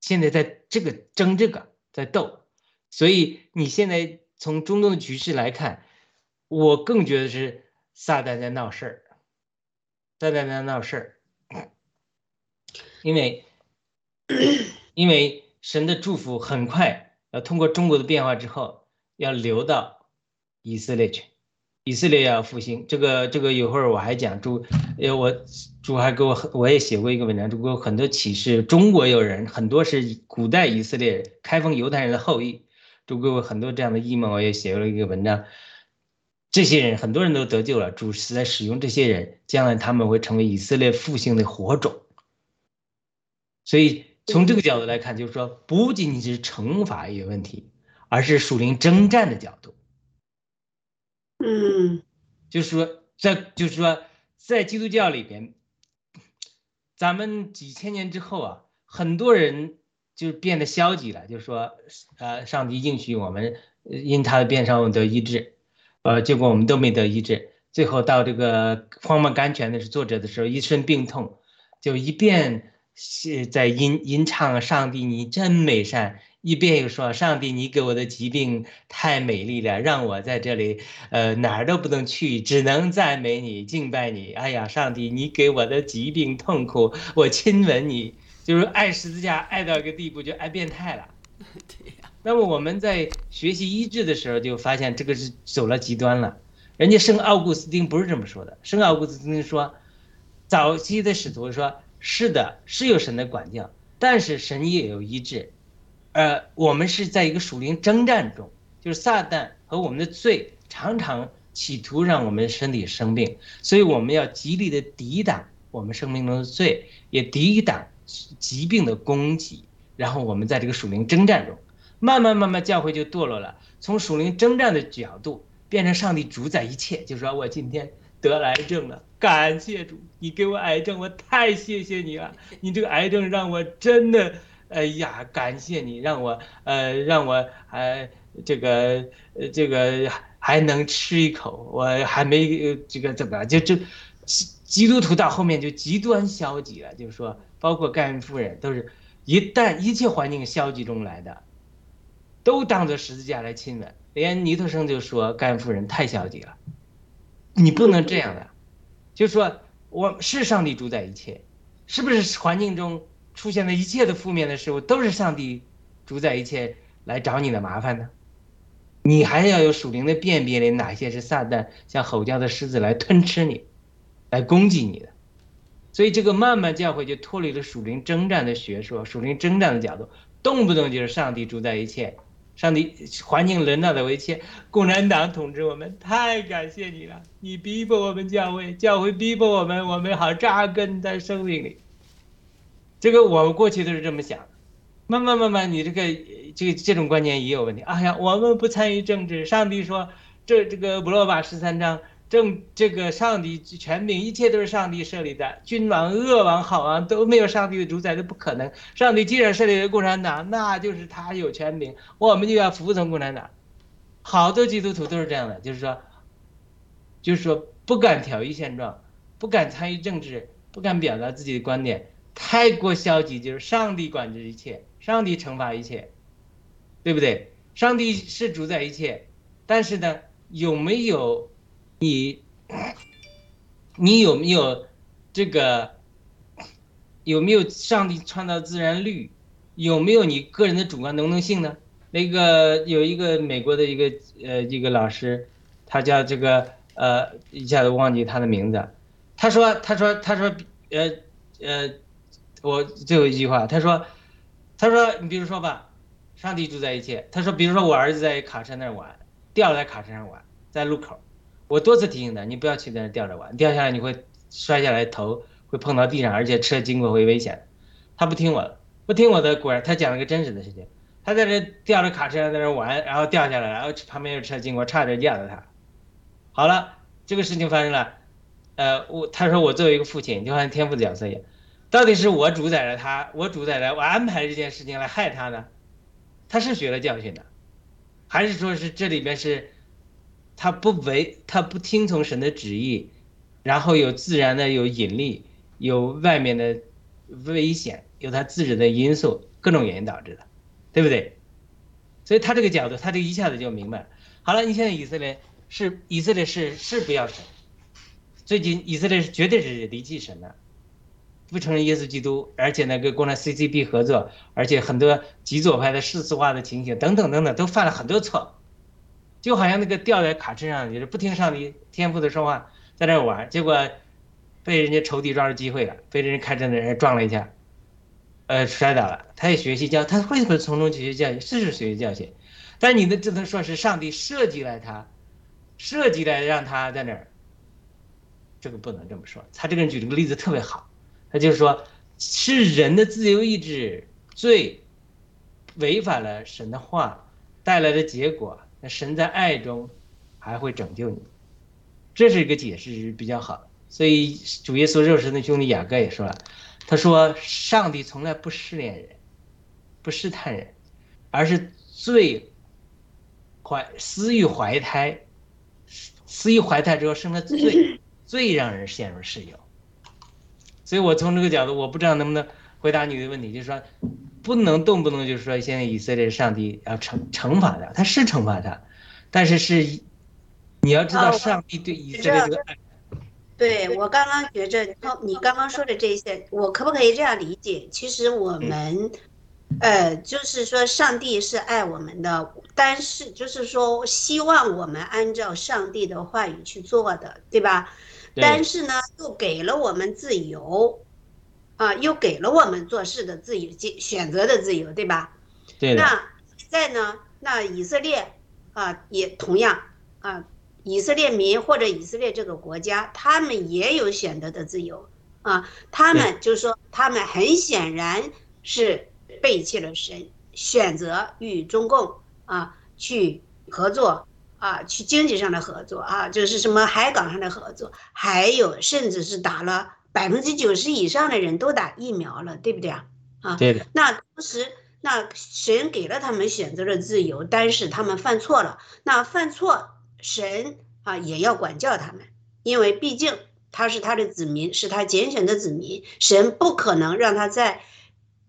现在在这个争这个在斗，所以你现在从中东的局势来看，我更觉得是撒旦在闹事儿，撒旦在闹事儿，因为因为神的祝福很快要通过中国的变化之后，要流到以色列去。以色列要复兴，这个这个一会儿我还讲主，呃，我主还给我我也写过一个文章，主给我很多启示。中国有人很多是古代以色列开封犹太人的后裔，主给我很多这样的异梦，我也写了一个文章。这些人很多人都得救了，主是在使用这些人，将来他们会成为以色列复兴的火种。所以从这个角度来看，就是说不仅仅是惩罚一个问题，而是属灵征战的角度。嗯，就是说，在就是说，在基督教里边，咱们几千年之后啊，很多人就变得消极了，就是说，呃，上帝应许我们因他的变伤我们得医治，呃，结果我们都没得医治。最后到这个荒漠甘泉的是作者的时候，一身病痛，就一遍是在吟吟唱上帝你真美善，一边又说上帝你给我的疾病太美丽了，让我在这里呃哪儿都不能去，只能赞美你敬拜你。哎呀，上帝你给我的疾病痛苦，我亲吻你，就是爱十字架爱到一个地步就爱变态了。对呀。那么我们在学习医治的时候，就发现这个是走了极端了。人家圣奥古斯丁不是这么说的，圣奥古斯丁说，早期的使徒说，是的，是有神的管教，但是神也有医治。呃，我们是在一个属灵征战中，就是撒旦和我们的罪常常企图让我们身体生病，所以我们要极力的抵挡我们生命中的罪，也抵挡疾病的攻击，然后我们在这个属灵征战中。慢慢慢慢，教会就堕落了。从属灵征战的角度，变成上帝主宰一切。就说我今天得癌症了，感谢主，你给我癌症，我太谢谢你了。你这个癌症让我真的，哎呀，感谢你，让我呃，让我还这个，这个还能吃一口，我还没这个怎么就就基督徒到后面就极端消极了。就是说，包括盖恩夫人，都是一旦一切环境消极中来的。都当做十字架来亲吻，连尼特生就说甘夫人太消极了，你不能这样的，就说我是上帝主宰一切，是不是环境中出现的一切的负面的事物都是上帝主宰一切来找你的麻烦呢？你还要有属灵的辨别力，哪些是撒旦像吼叫的狮子来吞吃你，来攻击你的？所以这个慢慢教会就脱离了属灵征战的学说，属灵征战的角度，动不动就是上帝主宰一切。上帝环境人道的一切，共产党统治我们，太感谢你了！你逼迫我们教会，教会逼迫我们，我们好扎根在生命里。这个我们过去都是这么想，慢慢慢慢，你这个这个这种观念也有问题。哎呀，我们不参与政治，上帝说这这个不罗马十三章。正这个上帝权柄，一切都是上帝设立的。君王、恶王、好王都没有上帝的主宰，都不可能。上帝既然设立了共产党，那就是他有权柄，我们就要服从共产党。好多基督徒都是这样的，就是说，就是说不敢挑议现状，不敢参与政治，不敢表达自己的观点，太过消极，就是上帝管制一切，上帝惩罚一切，对不对？上帝是主宰一切，但是呢，有没有？你，你有没有这个？有没有上帝创造自然律？有没有你个人的主观能动性呢？那个有一个美国的一个呃一个老师，他叫这个呃一下子忘记他的名字。他说他说他说呃呃，我最后一句话，他说他说你比如说吧，上帝住在一切。他说比如说我儿子在卡车那儿玩，掉在卡车上玩，在路口。我多次提醒他，你不要去在那吊着玩，掉下来你会摔下来，头会碰到地上，而且车经过会危险。他不听我的，不听我的，果然他讲了个真实的事情。他在这吊着卡车上在那玩，然后掉下来，然后旁边有车经过，差点压到他。好了，这个事情发生了，呃，我他说我作为一个父亲，就像天父的角色一样，到底是我主宰着他，我主宰了，我安排这件事情来害他呢？他是学了教训的，还是说是这里边是？他不违，他不听从神的旨意，然后有自然的有引力，有外面的危险，有他自己的因素，各种原因导致的，对不对？所以他这个角度，他这一下子就明白了。好了，你现在以色列是以色列是是不要神，最近以色列是绝对是离弃神的，不承认耶稣基督，而且呢跟共产 CCP 合作，而且很多极左派的世俗化的情形等等等等，都犯了很多错。就好像那个掉在卡车上，就是不听上帝天赋的说话，在那玩，结果被人家仇敌抓住机会了，被人家开车的人撞了一下，呃，摔倒了。他也学习教，他会不会从中学习教训？是是学习教训，但你的只能说是上帝设计了他，设计了让他在那儿，这个不能这么说。他这个人举这个例子特别好，他就是说，是人的自由意志最违反了神的话带来的结果。那神在爱中还会拯救你，这是一个解释比较好。所以主耶稣肉身的兄弟雅各也说了，他说上帝从来不试炼人，不试探人，而是最怀私欲怀胎，私欲怀胎之后生了罪，最让人陷入世有。所以我从这个角度，我不知道能不能回答你的问题，就是说，不能动不动就是说现在以色列上帝要惩惩罚他，他是惩罚他，但是是你要知道上帝对以色列这个爱。对我刚刚觉着，你刚刚说的这些，我可不可以这样理解？其实我们，呃，就是说上帝是爱我们的，但是就是说希望我们按照上帝的话语去做的，对吧？但是呢，又给了我们自由，啊，又给了我们做事的自由、选择的自由，对吧？对。那现在呢？那以色列啊，也同样啊。以色列民或者以色列这个国家，他们也有选择的自由啊。他们就是说，他们很显然是背弃了神，选择与中共啊去合作啊，去经济上的合作啊，就是什么海港上的合作，还有甚至是打了百分之九十以上的人都打疫苗了，对不对啊？啊，对的。那同时，那神给了他们选择的自由，但是他们犯错了，那犯错。神啊，也要管教他们，因为毕竟他是他的子民，是他拣选的子民。神不可能让他在，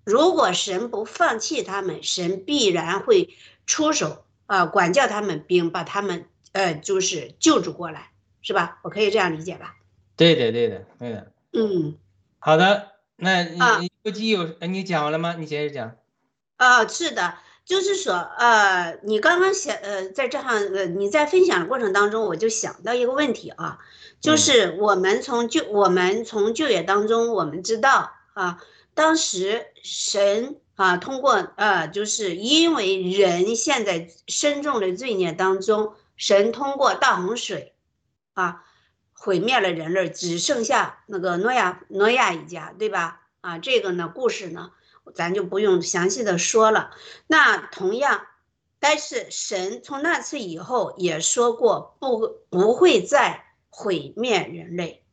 如果神不放弃他们，神必然会出手啊，管教他们，并把他们呃，就是救助过来，是吧？我可以这样理解吧？对的，对的，对的。嗯，好的，那你估计有，你讲完了吗？你接着讲。啊，是的。就是说，呃，你刚刚想，呃，在这行，呃，你在分享的过程当中，我就想到一个问题啊，就是我们从就我们从就业当中，我们知道啊，当时神啊，通过呃，就是因为人现在深重的罪孽当中，神通过大洪水，啊，毁灭了人类，只剩下那个诺亚诺亚一家，对吧？啊，这个呢，故事呢。咱就不用详细的说了。那同样，但是神从那次以后也说过，不不会再毁灭人类，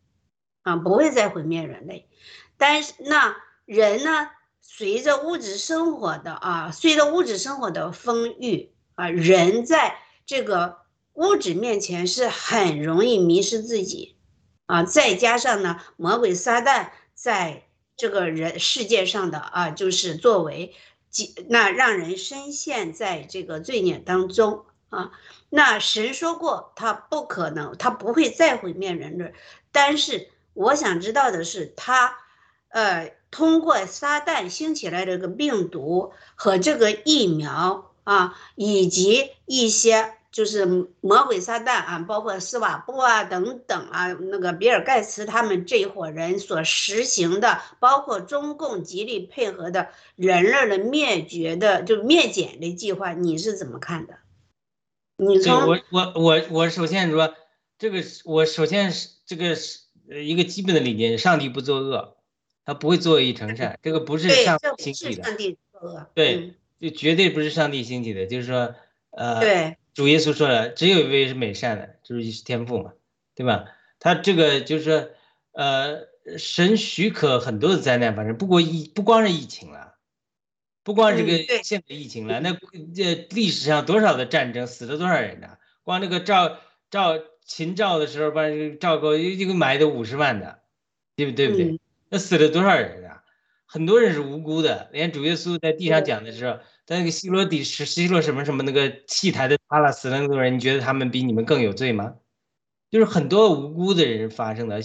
啊，不会再毁灭人类。但是那人呢，随着物质生活的啊，随着物质生活的丰裕啊，人在这个物质面前是很容易迷失自己，啊，再加上呢，魔鬼撒旦在。这个人世界上的啊，就是作为，那让人深陷在这个罪孽当中啊。那神说过，他不可能，他不会再毁灭人类。但是我想知道的是，他，呃，通过撒旦兴起来这个病毒和这个疫苗啊，以及一些。就是魔鬼撒旦啊，包括斯瓦布啊等等啊，那个比尔盖茨他们这一伙人所实行的，包括中共极力配合的人类的灭绝的就灭减的计划，你是怎么看的？你从我我我我首先说这个，我首先是这个是呃一个基本的理念，上帝不作恶，他不会作恶以成善，这个不是上帝兴起的，对，就绝对不是上帝兴起的，就是说呃对。主耶稣说了，只有一位是美善的，就是天赋嘛，对吧？他这个就是说，呃，神许可很多的灾难发生，不过疫不光是疫情了，不光这个现在疫情了，那这历史上多少的战争死了多少人呢？光那个赵赵秦赵的时候，把赵构一个埋的五十万的，对不对不对？那死了多少人啊？很多人是无辜的，连主耶稣在地上讲的时候。在那个希罗底是希罗什么什么那个戏台的塌了死了那么多人，你觉得他们比你们更有罪吗？就是很多无辜的人发生的。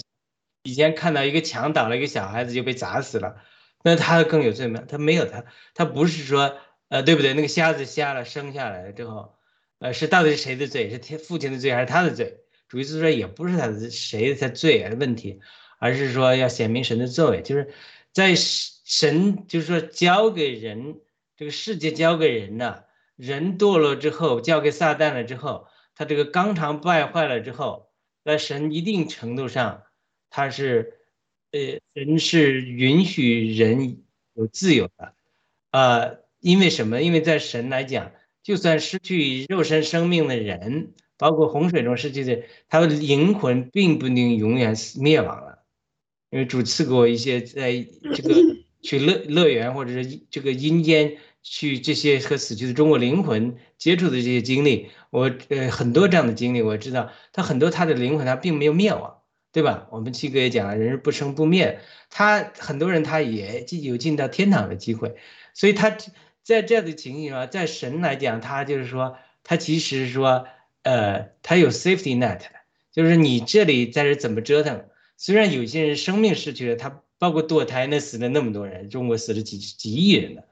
以前看到一个墙倒了一个小孩子就被砸死了，那他更有罪吗？他没有，他他不是说呃对不对？那个瞎子瞎了生下来了之后，呃是到底是谁的罪？是天父亲的罪还是他的罪？主耶稣说也不是他的谁的罪啊问题，而是说要显明神的作为，就是在神就是说交给人。这个世界交给人呢，人堕落之后交给撒旦了之后，他这个纲常败坏了之后，在神一定程度上，他是，呃，人是允许人有自由的，呃，因为什么？因为在神来讲，就算失去肉身生命的人，包括洪水中失去的，他的灵魂并不能永远灭亡，因为主赐给我一些在 这个。去乐乐园或者是这个阴间去这些和死去的中国灵魂接触的这些经历，我呃很多这样的经历，我知道他很多他的灵魂他并没有灭亡，对吧？我们七哥也讲了，人是不生不灭，他很多人他也有进到天堂的机会，所以他在这样的情形啊，在神来讲，他就是说他其实说呃他有 safety net 的，就是你这里在这怎么折腾，虽然有些人生命失去了，他。包括堕胎，那死了那么多人，中国死了几几亿人的，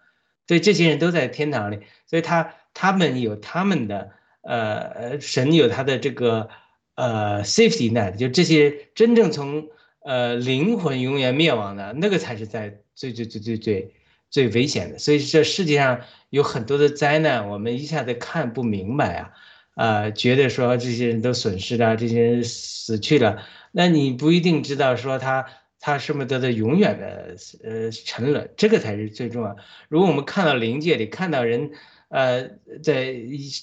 所以这些人都在天堂里，所以他他们有他们的呃神有他的这个呃 safety net，就这些真正从呃灵魂永远灭亡的那个才是在最最最最最最危险的，所以这世界上有很多的灾难，我们一下子看不明白啊，啊，觉得说这些人都损失了，这些人死去了，那你不一定知道说他。他是不是得到永远的呃沉沦？这个才是最重要。如果我们看到灵界里看到人，呃，在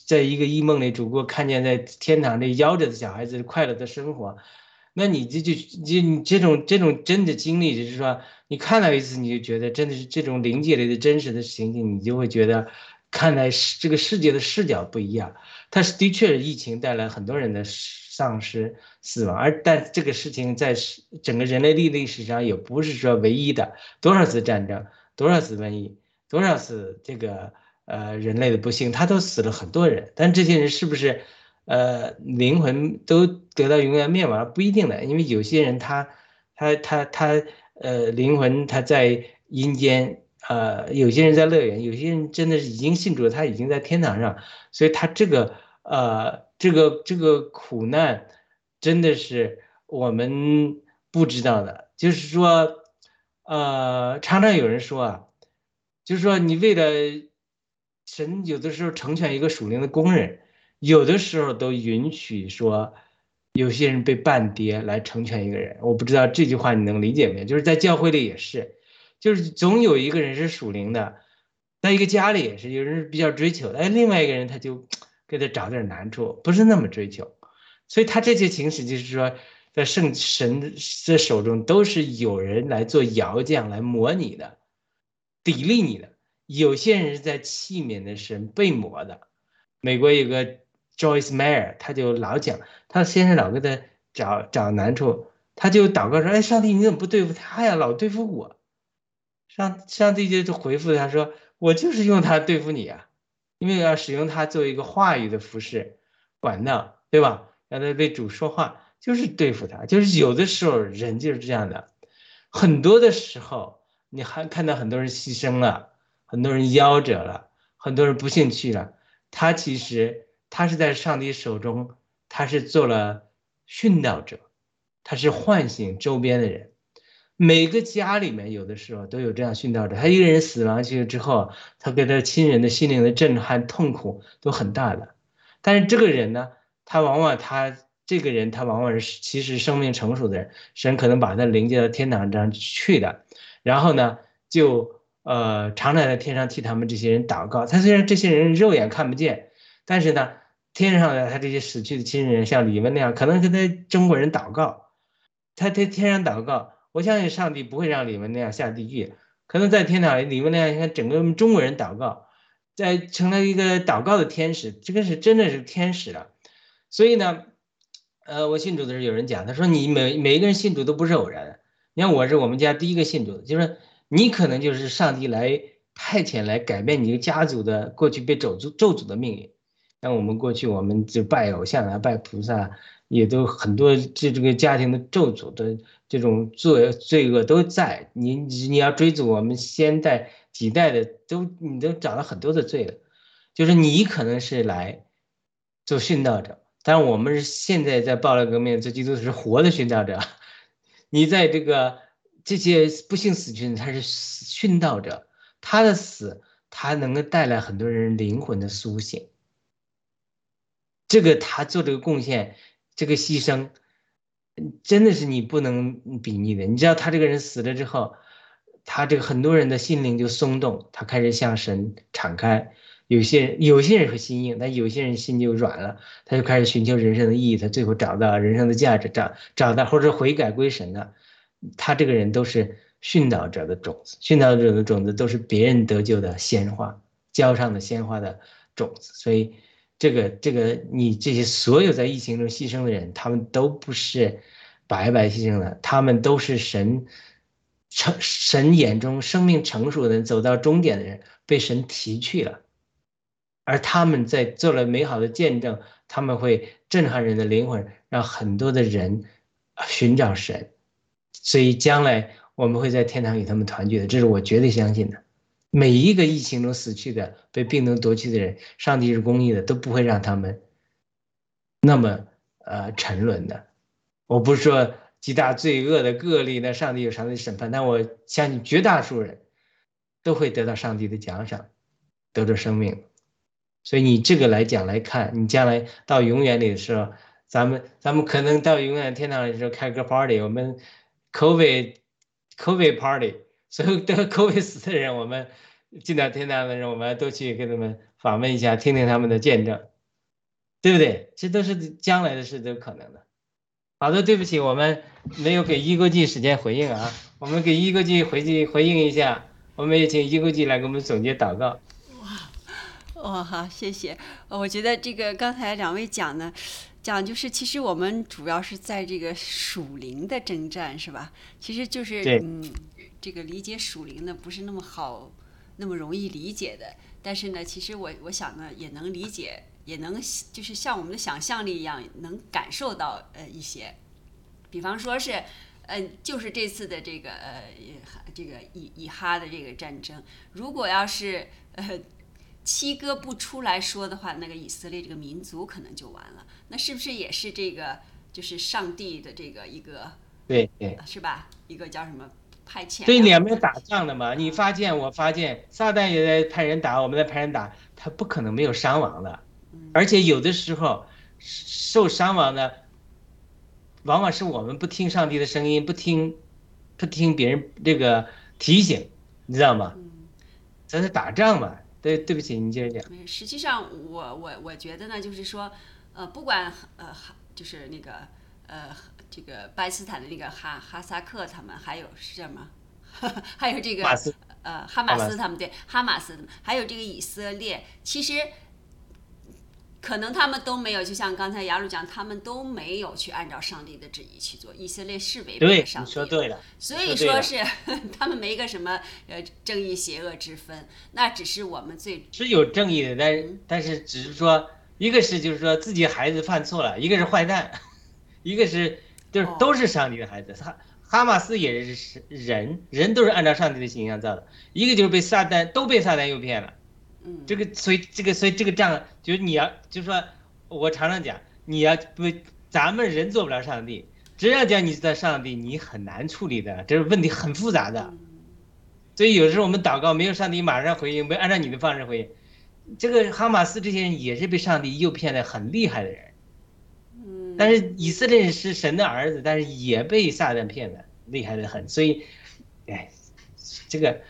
在一个异梦里，主播看见在天堂里夭折的小孩子快乐的生活，那你这就就你这种这种真的经历，就是说你看到一次，你就觉得真的是这种灵界里的真实的情景，你就会觉得看待这个世界的视角不一样。它是的确，疫情带来很多人的。丧失、死亡，而但这个事情在整个人类历历史上也不是说唯一的，多少次战争，多少次瘟疫，多少次这个呃人类的不幸，他都死了很多人。但这些人是不是呃灵魂都得到永远灭亡？不一定的，因为有些人他他他他呃灵魂他在阴间，呃有些人在乐园，有些人真的是已经信主了，他已经在天堂上，所以他这个呃。这个这个苦难，真的是我们不知道的。就是说，呃，常常有人说啊，就是说你为了神，有的时候成全一个属灵的工人，有的时候都允许说，有些人被半跌来成全一个人。我不知道这句话你能理解没有？就是在教会里也是，就是总有一个人是属灵的，在一个家里也是，有人比较追求，哎，另外一个人他就。给他找点难处，不是那么追求，所以他这些情史就是说，在圣神的手中都是有人来做窑匠来磨你的，砥砺你的。有些人是在器皿的神被磨的。美国有个 Joyce Meyer，他就老讲，他先生老给他找找难处，他就祷告说：“哎，上帝你怎么不对付他呀？老对付我。”上上帝就回复他说：“我就是用他对付你啊。”因为要使用它作为一个话语的服饰管道，对吧？让它为主说话，就是对付他。就是有的时候人就是这样的，很多的时候你还看到很多人牺牲了，很多人夭折了，很多人不幸去了。他其实他是在上帝手中，他是做了殉道者，他是唤醒周边的人。每个家里面有的时候都有这样殉道者，他一个人死亡去之后，他给他亲人的心灵的震撼、痛苦都很大的。但是这个人呢，他往往他这个人他往往是其实生命成熟的人，神可能把他领接到天堂上去的。然后呢，就呃常常在天上替他们这些人祷告。他虽然这些人肉眼看不见，但是呢，天上的他这些死去的亲人，像李文那样，可能跟他中国人祷告，他在天上祷告。我相信上帝不会让李文那样下地狱，可能在天堂里，李文那样你看整个中国人祷告，在成了一个祷告的天使，这个是真的是天使了。所以呢，呃，我信主的时候有人讲，他说你每每一个人信主都不是偶然。你看我是我们家第一个信主的，就是你可能就是上帝来派遣来改变你一个家族的过去被咒诅咒诅的命运。像我们过去我们就拜偶像啊，拜菩萨。也都很多，这这个家庭的咒诅的这种罪罪恶都在你，你要追逐我们先代几代的都，你都找了很多的罪了，就是你可能是来做殉道者，但是我们是现在在暴乱革命，这基督徒是活的殉道者，你在这个这些不幸死去的，他是殉道者，他的死他能够带来很多人灵魂的苏醒，这个他做这个贡献。这个牺牲，真的是你不能比拟的。你知道他这个人死了之后，他这个很多人的心灵就松动，他开始向神敞开。有些有些人会心硬，但有些人心就软了，他就开始寻求人生的意义。他最后找到人生的价值，找找到或者悔改归神的。他这个人都是殉道者的种子，殉道者的种子都是别人得救的鲜花，浇上的鲜花的种子。所以，这个这个你这些所有在疫情中牺牲的人，他们都不是白白牺牲的，他们都是神成神眼中生命成熟的人，走到终点的人，被神提去了，而他们在做了美好的见证，他们会震撼人的灵魂，让很多的人寻找神。所以将来我们会在天堂与他们团聚的，这是我绝对相信的。每一个疫情中死去的、被病毒夺去的人，上帝是公义的，都不会让他们那么呃沉沦的。我不是说极大罪恶的个例，那上帝有上帝的审判，但我相信绝大多数人都会得到上帝的奖赏，得着生命。所以你这个来讲来看，你将来到永远里的时候，咱们咱们可能到永远天堂的时候开个 party，我们。COVID，COVID party，所有得 COVID 死的人，我们进到天堂的人，我们都去跟他们访问一下，听听他们的见证，对不对？这都是将来的事，都可能的。好的，对不起，我们没有给一国际时间回应啊，我们给一国际回去回应一下，我们也请一国际来给我们总结祷告。哇，哇，好，谢谢。我觉得这个刚才两位讲呢。讲就是，其实我们主要是在这个属灵的征战，是吧？其实就是嗯，这个理解属灵呢不是那么好，那么容易理解的。但是呢，其实我我想呢，也能理解，也能就是像我们的想象力一样，能感受到呃一些。比方说是，呃，就是这次的这个呃这个以以哈的这个战争，如果要是呃。七哥不出来说的话，那个以色列这个民族可能就完了。那是不是也是这个，就是上帝的这个一个，对对，是吧？一个叫什么派遣？对，两边打仗的嘛。你发现，我发现，撒旦也在派人打，我们在派人打，他不可能没有伤亡的。而且有的时候受伤亡的，往往是我们不听上帝的声音，不听，不听别人这个提醒，你知道吗？咱是打仗嘛。对，对不起，你接着讲。实际上，我我我觉得呢，就是说，呃，不管呃，就是那个呃，这个巴基斯坦的那个哈哈萨克他们，还有是什么？还有这个呃哈马斯他们对哈马斯，还有这个以色列，其实。可能他们都没有，就像刚才雅鲁讲，他们都没有去按照上帝的旨意去做。以色列是违背了上帝，说对了。所以说是 他们没个什么呃正义邪恶之分，那只是我们最是有正义的，但但是只是说，一个是就是说自己孩子犯错了，一个是坏蛋，一个是就是都是上帝的孩子。哈哈马斯也是人，人都是按照上帝的形象造的，一个就是被撒旦都被撒旦诱骗了。这个所以这个所以这个仗就是你要就是说，我常常讲你要不咱们人做不了上帝，只要讲你在上帝，你很难处理的，这是问题很复杂的。所以有时候我们祷告没有上帝马上回应，没按照你的方式回应。这个哈马斯这些人也是被上帝诱骗的很厉害的人。嗯。但是以色列是神的儿子，但是也被撒旦骗了厉害的很。所以，哎，这个。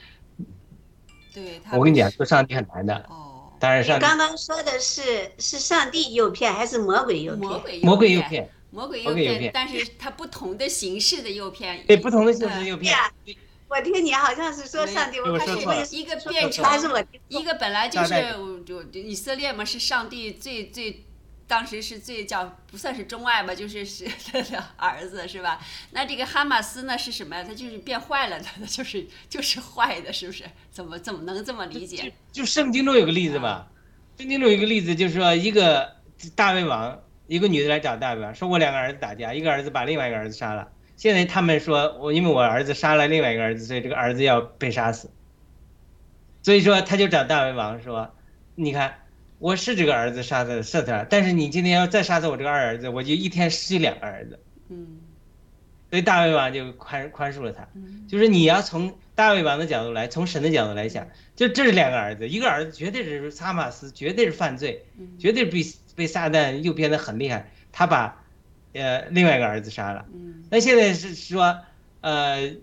对，我跟你讲，说上帝很难的。哦，当然上。刚刚说的是是上帝诱骗还是魔鬼诱骗？魔鬼魔鬼诱骗，魔鬼诱骗。但是它不同的形式的诱骗。对，不同的形式诱骗。我听你好像是说上帝，我开始一个变成，一个本来就是就以色列嘛，是上帝最最。当时是最叫不算是钟爱吧，就是是 他的儿子是吧？那这个哈马斯呢是什么呀？他就是变坏了他，就是就是坏的，是不是？怎么怎么能这么理解？就圣经中有个例子嘛，圣经中有一个例子，就是说一个大卫王，一个女的来找大卫王，说我两个儿子打架，一个儿子把另外一个儿子杀了。现在他们说我因为我儿子杀了另外一个儿子，所以这个儿子要被杀死。所以说他就找大卫王说，你看。我是这个儿子杀的，是他。但是你今天要再杀死我这个二儿子，我就一天失去两个儿子。嗯，所以大卫王就宽宽恕了他。就是你要从大卫王的角度来，从神的角度来想，就这是两个儿子，一个儿子绝对是撒马斯，绝对是犯罪，绝对被被撒旦诱骗的很厉害，他把呃另外一个儿子杀了。那现在是说。呃，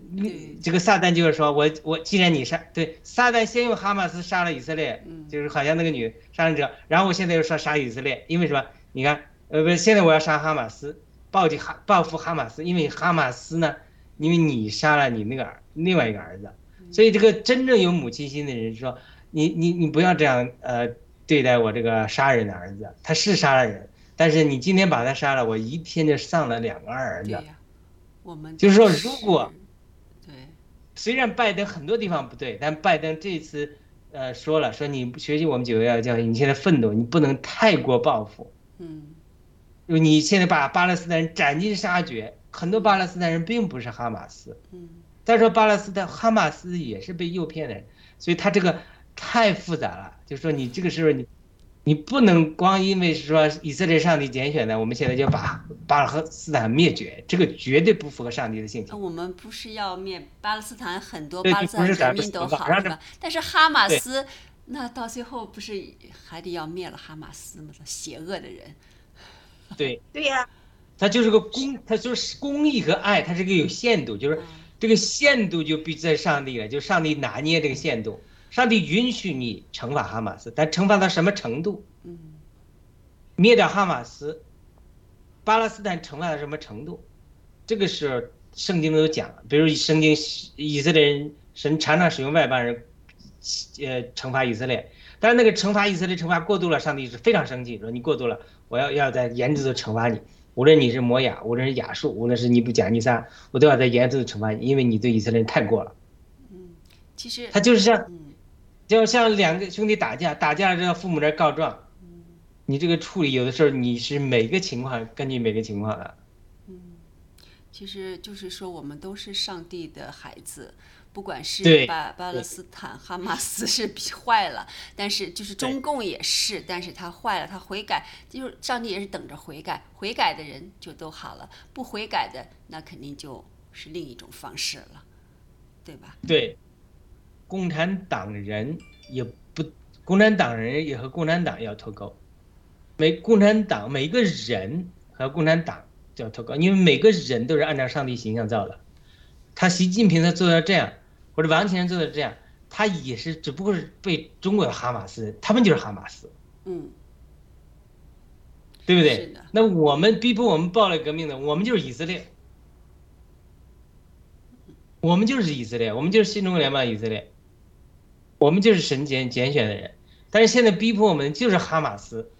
这个撒旦就是说，我我既然你杀对撒旦先用哈马斯杀了以色列，就是好像那个女杀人者，然后我现在又说杀以色列，因为什么？你看，呃，不是现在我要杀哈马斯，报警哈报复哈马斯，因为哈马斯呢，因为你杀了你那个儿另外一个儿子，所以这个真正有母亲心的人说，你你你不要这样呃对待我这个杀人的儿子，他是杀了人，但是你今天把他杀了，我一天就丧了两个儿子。我们就是说，如果对，虽然拜登很多地方不对，但拜登这次呃说了，说你学习我们九幺幺教训，你现在奋斗，你不能太过报复。嗯。就你现在把巴勒斯坦人斩尽杀绝，很多巴勒斯坦人并不是哈马斯。嗯。再说巴勒斯坦哈马斯也是被诱骗的人，所以他这个太复杂了。就是说你这个时候你，你不能光因为是说以色列上帝拣选的，我们现在就把巴勒斯坦灭绝，这个绝对不符合上帝的性情。我们不是要灭巴勒斯坦很多巴勒斯坦人民都好是吧？但是哈马斯那到最后不是还得要灭了哈马斯吗？邪恶的人。对 对呀，他就是个公，他就是公义和爱，它是个有限度，就是这个限度就必在上帝了，就上帝拿捏这个限度，上帝允许你惩罚哈马斯，但惩罚到什么程度？嗯，灭掉哈马斯，巴勒斯坦惩罚到什么程度？这个是圣经都讲了，比如圣经以色列人神常常使用外邦人，呃，惩罚以色列。但是那个惩罚以色列惩罚过度了，上帝是非常生气，说你过度了，我要要在严制的惩罚你。无论你是摩雅，无论是亚述，无论是尼布甲尼撒，我都要在严制的惩罚你，因为你对以色列人太过了。嗯，其实他就是像，就像两个兄弟打架，打架了之后父母这告状，你这个处理有的时候你是每个情况根据每个情况的。嗯，其实就是说我们都是上帝的孩子。不管是巴巴勒斯坦哈马斯是坏了，但是就是中共也是，但是他坏了，他悔改，就是上帝也是等着悔改，悔改的人就都好了，不悔改的那肯定就是另一种方式了，对吧？对，共产党人也不，共产党人也和共产党要脱钩，每共产党每个人和共产党就要脱钩，因为每个人都是按照上帝形象造的，他习近平他做到这样。或者王岐山做到这样，他也是只不过是被中国的哈马斯，他们就是哈马斯，嗯，对不对？那我们逼迫我们暴力革命的，我们就是以色列，我们就是以色列，我们就是新中国联邦以色列，我们就是神拣拣选的人。但是现在逼迫我们就是哈马斯，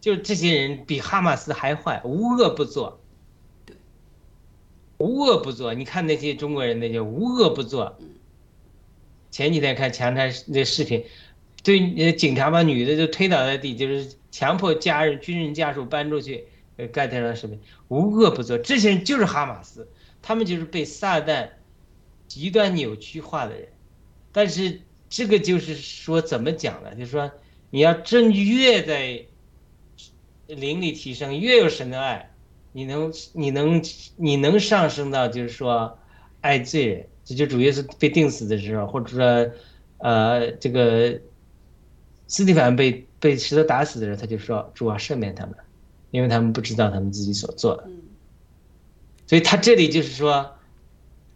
就是这些人比哈马斯还坏，无恶不作。无恶不作。你看那些中国人，那些无恶不作。前几天看强拆那视频，对，警察把女的就推倒在地，就是强迫家人、军人家属搬出去。呃，盖特上视频，无恶不作，这些人就是哈马斯，他们就是被撒旦极端扭曲化的人。但是这个就是说怎么讲呢？就是说你要真越在灵里提升，越有神的爱，你能你能你能上升到就是说爱罪人。这就主要是被钉死的时候，或者说，呃，这个斯蒂凡被被石头打死的时候，他就说主啊赦免他们，因为他们不知道他们自己所做的。所以他这里就是说，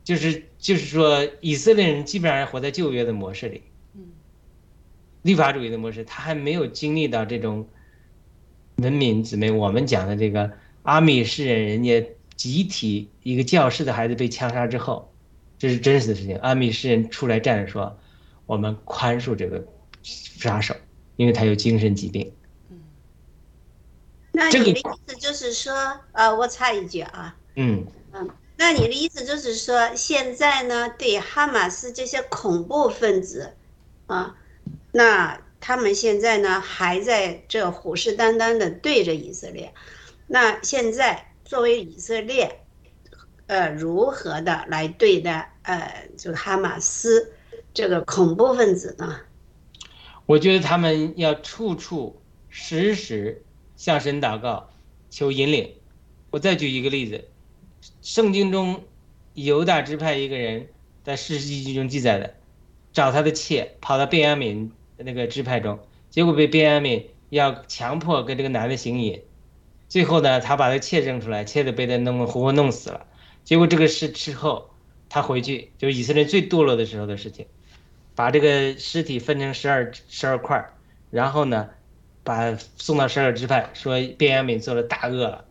就是就是说，以色列人基本上活在旧约的模式里，律法主义的模式，他还没有经历到这种文明姊妹我们讲的这个阿米士人，人家集体一个教室的孩子被枪杀之后。这是真实的事情。阿米士人出来站着说：“我们宽恕这个杀手，因为他有精神疾病。”嗯，那你的意思就是说，呃，我插一句啊。嗯嗯，那你的意思就是说，现在呢，对哈马斯这些恐怖分子，啊，那他们现在呢还在这虎视眈眈的对着以色列。那现在作为以色列。呃，如何的来对待呃，就哈马斯这个恐怖分子呢？我觉得他们要处处时时向神祷告，求引领。我再举一个例子，圣经中犹大支派一个人在史记中记载的，找他的妾跑到便雅悯那个支派中，结果被边雅悯要强迫跟这个男的行淫，最后呢，他把他妾扔出来，妾子被他弄活活弄死了。结果这个事之后，他回去就是以色列最堕落的时候的事情，把这个尸体分成十二十二块然后呢，把送到十二支派，说边雅悯做了大恶了，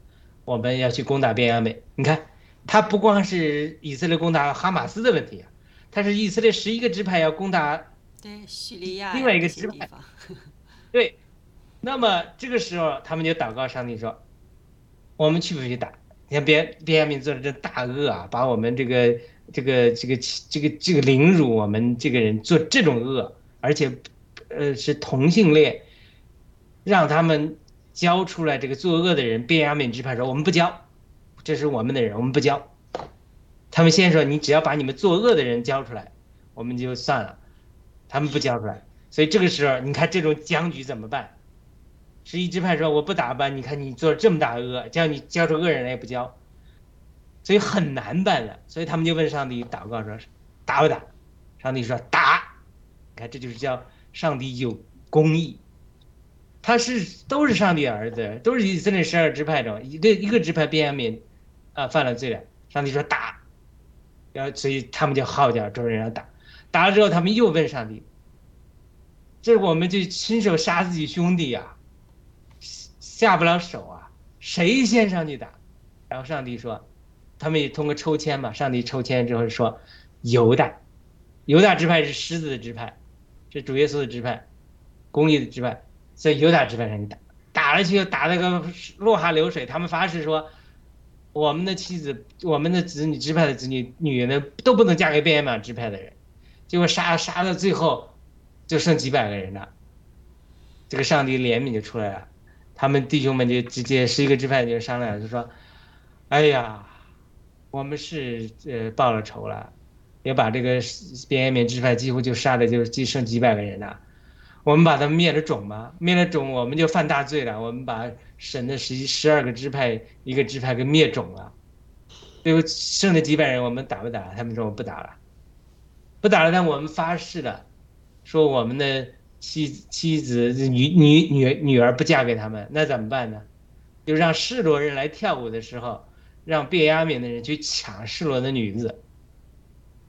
我们要去攻打边雅悯。你看，他不光是以色列攻打哈马斯的问题啊，他是以色列十一个支派要攻打对叙利亚另外一个支派，对。那么这个时候他们就祷告上帝说：“我们去不去打？你看边边亚明做的这大恶啊，把我们这个这个这个这个这个凌辱我们这个人做这种恶，而且呃是同性恋，让他们交出来这个作恶的人。边亚敏支派说我们不交。”这是我们的人，我们不交。他们先说，你只要把你们作恶的人交出来，我们就算了。他们不交出来，所以这个时候，你看这种僵局怎么办？十一支派说我不打吧，你看你做这么大恶，叫你交出恶人来也不交，所以很难办的。所以他们就问上帝祷告说，打不打？上帝说打。你看这就是叫上帝有公义。他是都是上帝儿子，都是以色列十二支派中一个一个支派便雅悯。啊，犯了罪了，上帝说打，然后所以他们就号叫众人要打，打了之后他们又问上帝，这我们就亲手杀自己兄弟呀，下不了手啊，谁先上去打？然后上帝说，他们也通过抽签嘛，上帝抽签之后说，犹大，犹大支派是狮子的支派，是主耶稣的支派，公义的支派，所以犹大支派上去打，打了去打那个落花流水，他们发誓说。我们的妻子，我们的子女支派的子女，女人都不能嫁给便雅马支派的人，结果杀杀到最后，就剩几百个人了。这个上帝怜悯就出来了，他们弟兄们就直接十一个支派就商量，就说：“哎呀，我们是呃报了仇了，要把这个便雅悯支派几乎就杀的就就剩几百个人了。我们把他们灭了种嘛，灭了种我们就犯大罪了，我们把。”神的十十二个支派，一个支派给灭种了，最后剩的几百人，我们打不打？他们说我不打了，不打了。但我们发誓了，说我们的妻妻子、女女女女儿不嫁给他们，那怎么办呢？就让示罗人来跳舞的时候，让便雅悯的人去抢示罗的女子，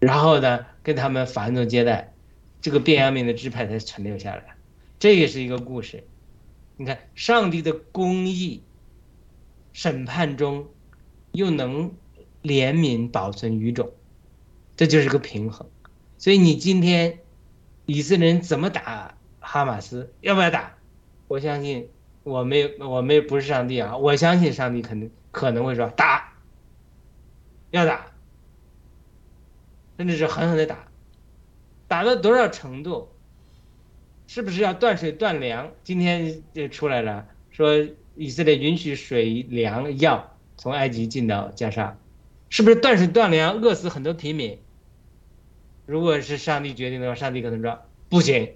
然后呢，跟他们反动接待，这个便雅悯的支派才存留下来。这也是一个故事。你看，上帝的公义审判中，又能怜悯保存语种，这就是个平衡。所以你今天以色列人怎么打哈马斯？要不要打？我相信我没有我没不是上帝啊！我相信上帝肯定可能会说打，要打，甚至是狠狠的打，打到多少程度？是不是要断水断粮？今天就出来了，说以色列允许水粮药从埃及进到加沙，是不是断水断粮，饿死很多平民？如果是上帝决定的话，上帝可能说不行，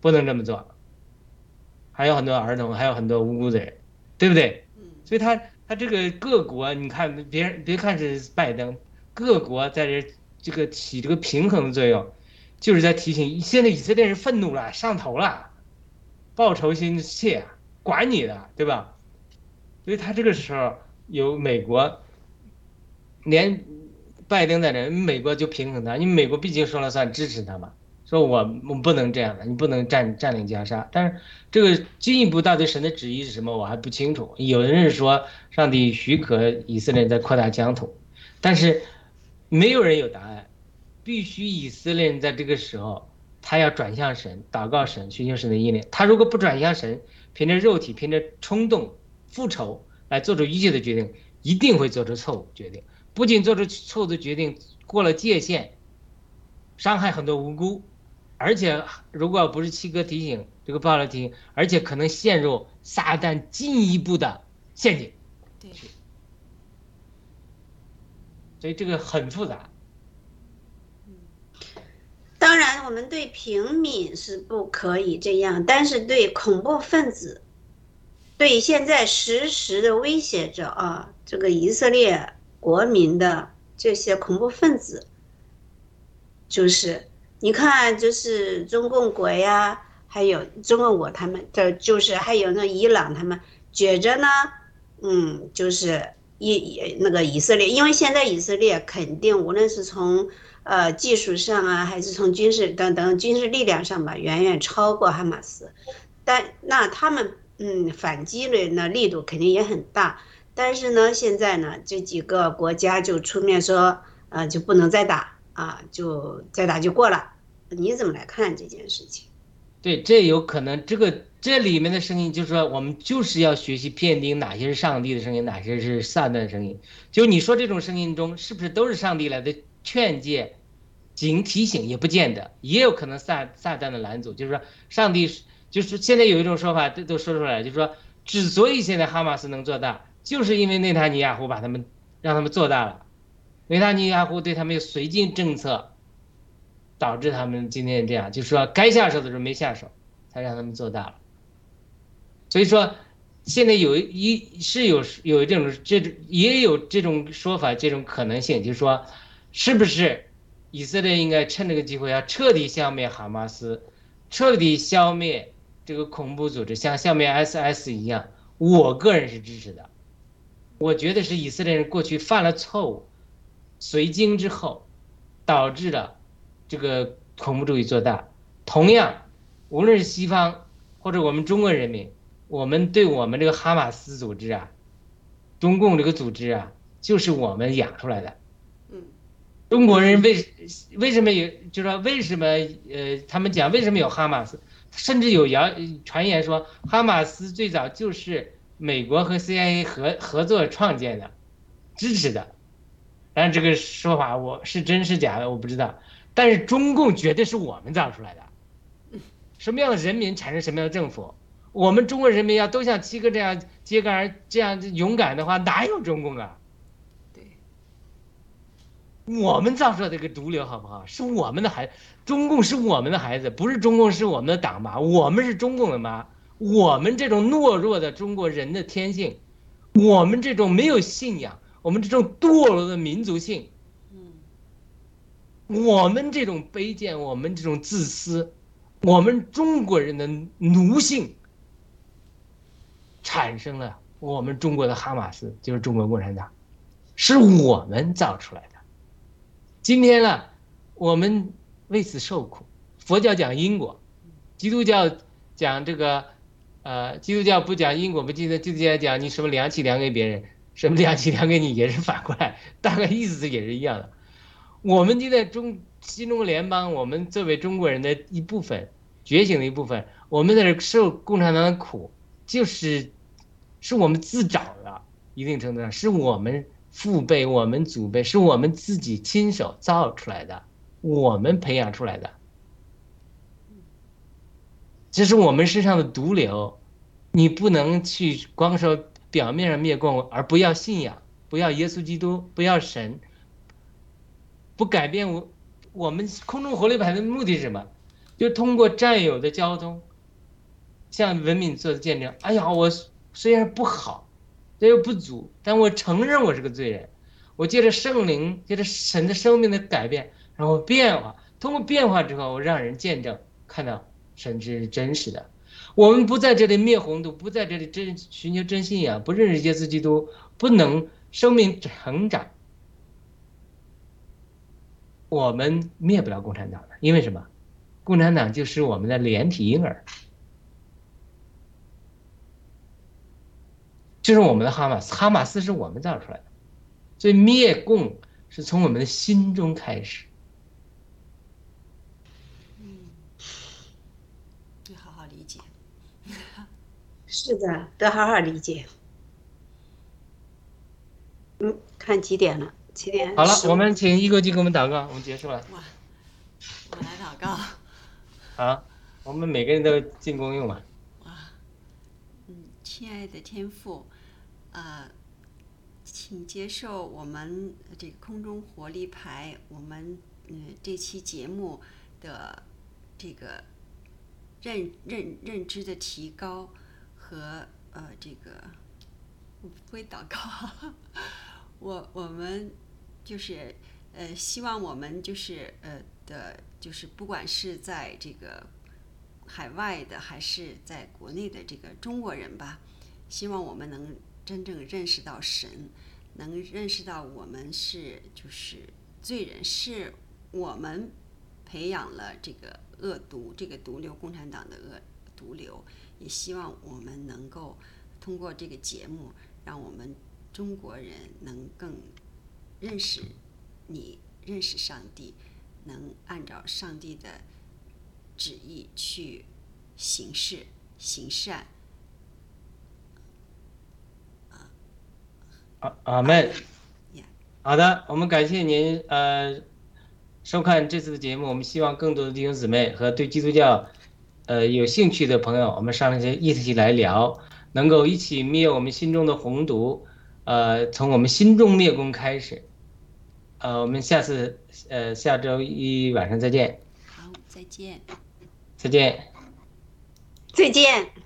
不能这么做。还有很多儿童，还有很多无辜的人，对不对？所以他他这个各国，你看别人别看是拜登，各国在这这个起这个平衡的作用。就是在提醒，现在以色列人愤怒了，上头了，报仇心切，管你的，对吧？所以他这个时候有美国，连拜登在这，美国就平衡他，因为美国毕竟说了算，支持他嘛，说我我不能这样的，你不能占占领加沙。但是这个进一步到底神的旨意是什么，我还不清楚。有的人说上帝许可以色列在扩大疆土，但是没有人有答案。必须以色列人在这个时候，他要转向神，祷告神，寻求神的意念。他如果不转向神，凭着肉体，凭着冲动、复仇来做出一切的决定，一定会做出错误决定。不仅做出错误的决定，过了界限，伤害很多无辜，而且如果不是七哥提醒，这个报了提醒，而且可能陷入撒旦进一步的陷阱。对。所以这个很复杂。当然，我们对平民是不可以这样，但是对恐怖分子，对现在实时的威胁着啊，这个以色列国民的这些恐怖分子，就是你看，就是中共国呀，还有中共国他们，这就是还有那伊朗他们，觉着呢，嗯，就是以那个以色列，因为现在以色列肯定无论是从。呃，技术上啊，还是从军事等等军事力量上吧，远远超过哈马斯。但那他们嗯反击的那力度肯定也很大。但是呢，现在呢，这几个国家就出面说，呃，就不能再打啊，就再打就过了。你怎么来看这件事情？对，这有可能，这个这里面的声音就是说，我们就是要学习辨定哪些是上帝的声音，哪些是撒旦的声音。就你说这种声音中，是不是都是上帝来的劝诫、警提醒？也不见得，也有可能撒撒旦的拦阻。就是说，上帝就是现在有一种说法，都都说出来，就是说，之所以现在哈马斯能做大。就是因为内塔尼亚胡把他们让他们做大了，内塔尼亚胡对他们有绥靖政策，导致他们今天这样，就说该下手的时候没下手，才让他们做大了。所以说，现在有一是有有这种这种也有这种说法，这种可能性，就是说，是不是以色列应该趁这个机会要彻底消灭哈马斯，彻底消灭这个恐怖组织，像消灭 SS 一样？我个人是支持的。我觉得是以色列人过去犯了错误，随经之后，导致了这个恐怖主义做大。同样，无论是西方或者我们中国人民，我们对我们这个哈马斯组织啊，中共这个组织啊，就是我们养出来的。嗯，中国人为为什么有？就说为什么？呃，他们讲为什么有哈马斯？甚至有谣传言说，哈马斯最早就是。美国和 CIA 合合作创建的，支持的，但这个说法我是真是假的我不知道。但是中共绝对是我们造出来的，什么样的人民产生什么样的政府？我们中国人民要都像七哥这样揭竿而这样勇敢的话，哪有中共啊？对，我们造出来的一个毒瘤好不好？是我们的孩，中共是我们的孩子，不是中共是我们的党妈，我们是中共的妈。我们这种懦弱的中国人的天性，我们这种没有信仰，我们这种堕落的民族性，嗯，我们这种卑贱，我们这种自私，我们中国人的奴性，产生了我们中国的哈马斯，就是中国共产党，是我们造出来的。今天呢，我们为此受苦。佛教讲因果，基督教讲这个。呃，基督教不讲因果，不记得基督教讲你什么良气量给别人，什么良气量给你，也是反过来，大概意思也是一样的。我们就在中新中国联邦，我们作为中国人的一部分，觉醒的一部分，我们在这受共产党的苦，就是是我们自找的，一定程度上是我们父辈、我们祖辈，是我们自己亲手造出来的，我们培养出来的。这是我们身上的毒瘤，你不能去光说表面上灭共，而不要信仰，不要耶稣基督，不要神，不改变我我们空中活力牌的目的是什么？就通过战友的交通，向文明做的见证。哎呀，我虽然不好，这又不足，但我承认我是个罪人。我借着圣灵，借着神的生命的改变，然后变化，通过变化之后，我让人见证看到。甚至是真实的，我们不在这里灭红度，不在这里真寻求真信仰，不认识耶稣基督，不能生命成长，我们灭不了共产党的。因为什么？共产党就是我们的连体婴儿，就是我们的哈马斯。哈马斯是我们造出来的，所以灭共是从我们的心中开始。是的，得好好理解。嗯，看几点了？七点。好了，我们请一哥去给我们祷告，我们结束了。哇，我来祷告。好，我们每个人都进公用嘛。哇，嗯，亲爱的天父，啊，请接受我们这个空中活力牌，我们嗯这期节目的这个认认认知的提高。和呃，这个我不会祷告，我我们就是呃，希望我们就是呃的，就是不管是在这个海外的还是在国内的这个中国人吧，希望我们能真正认识到神，能认识到我们是就是罪人，是我们培养了这个恶毒，这个毒瘤，共产党的恶毒瘤。也希望我们能够通过这个节目，让我们中国人能更认识你，认识上帝，能按照上帝的旨意去行事、行善。阿，阿门。好的，我们感谢您呃收看这次的节目。我们希望更多的弟兄姊妹和对基督教呃有兴趣的朋友，我们上来一起来聊，能够一起灭我们心中的红毒，呃，从我们心中灭功开始。呃，我们下次呃下周一晚上再见。好，再见。再见。再见。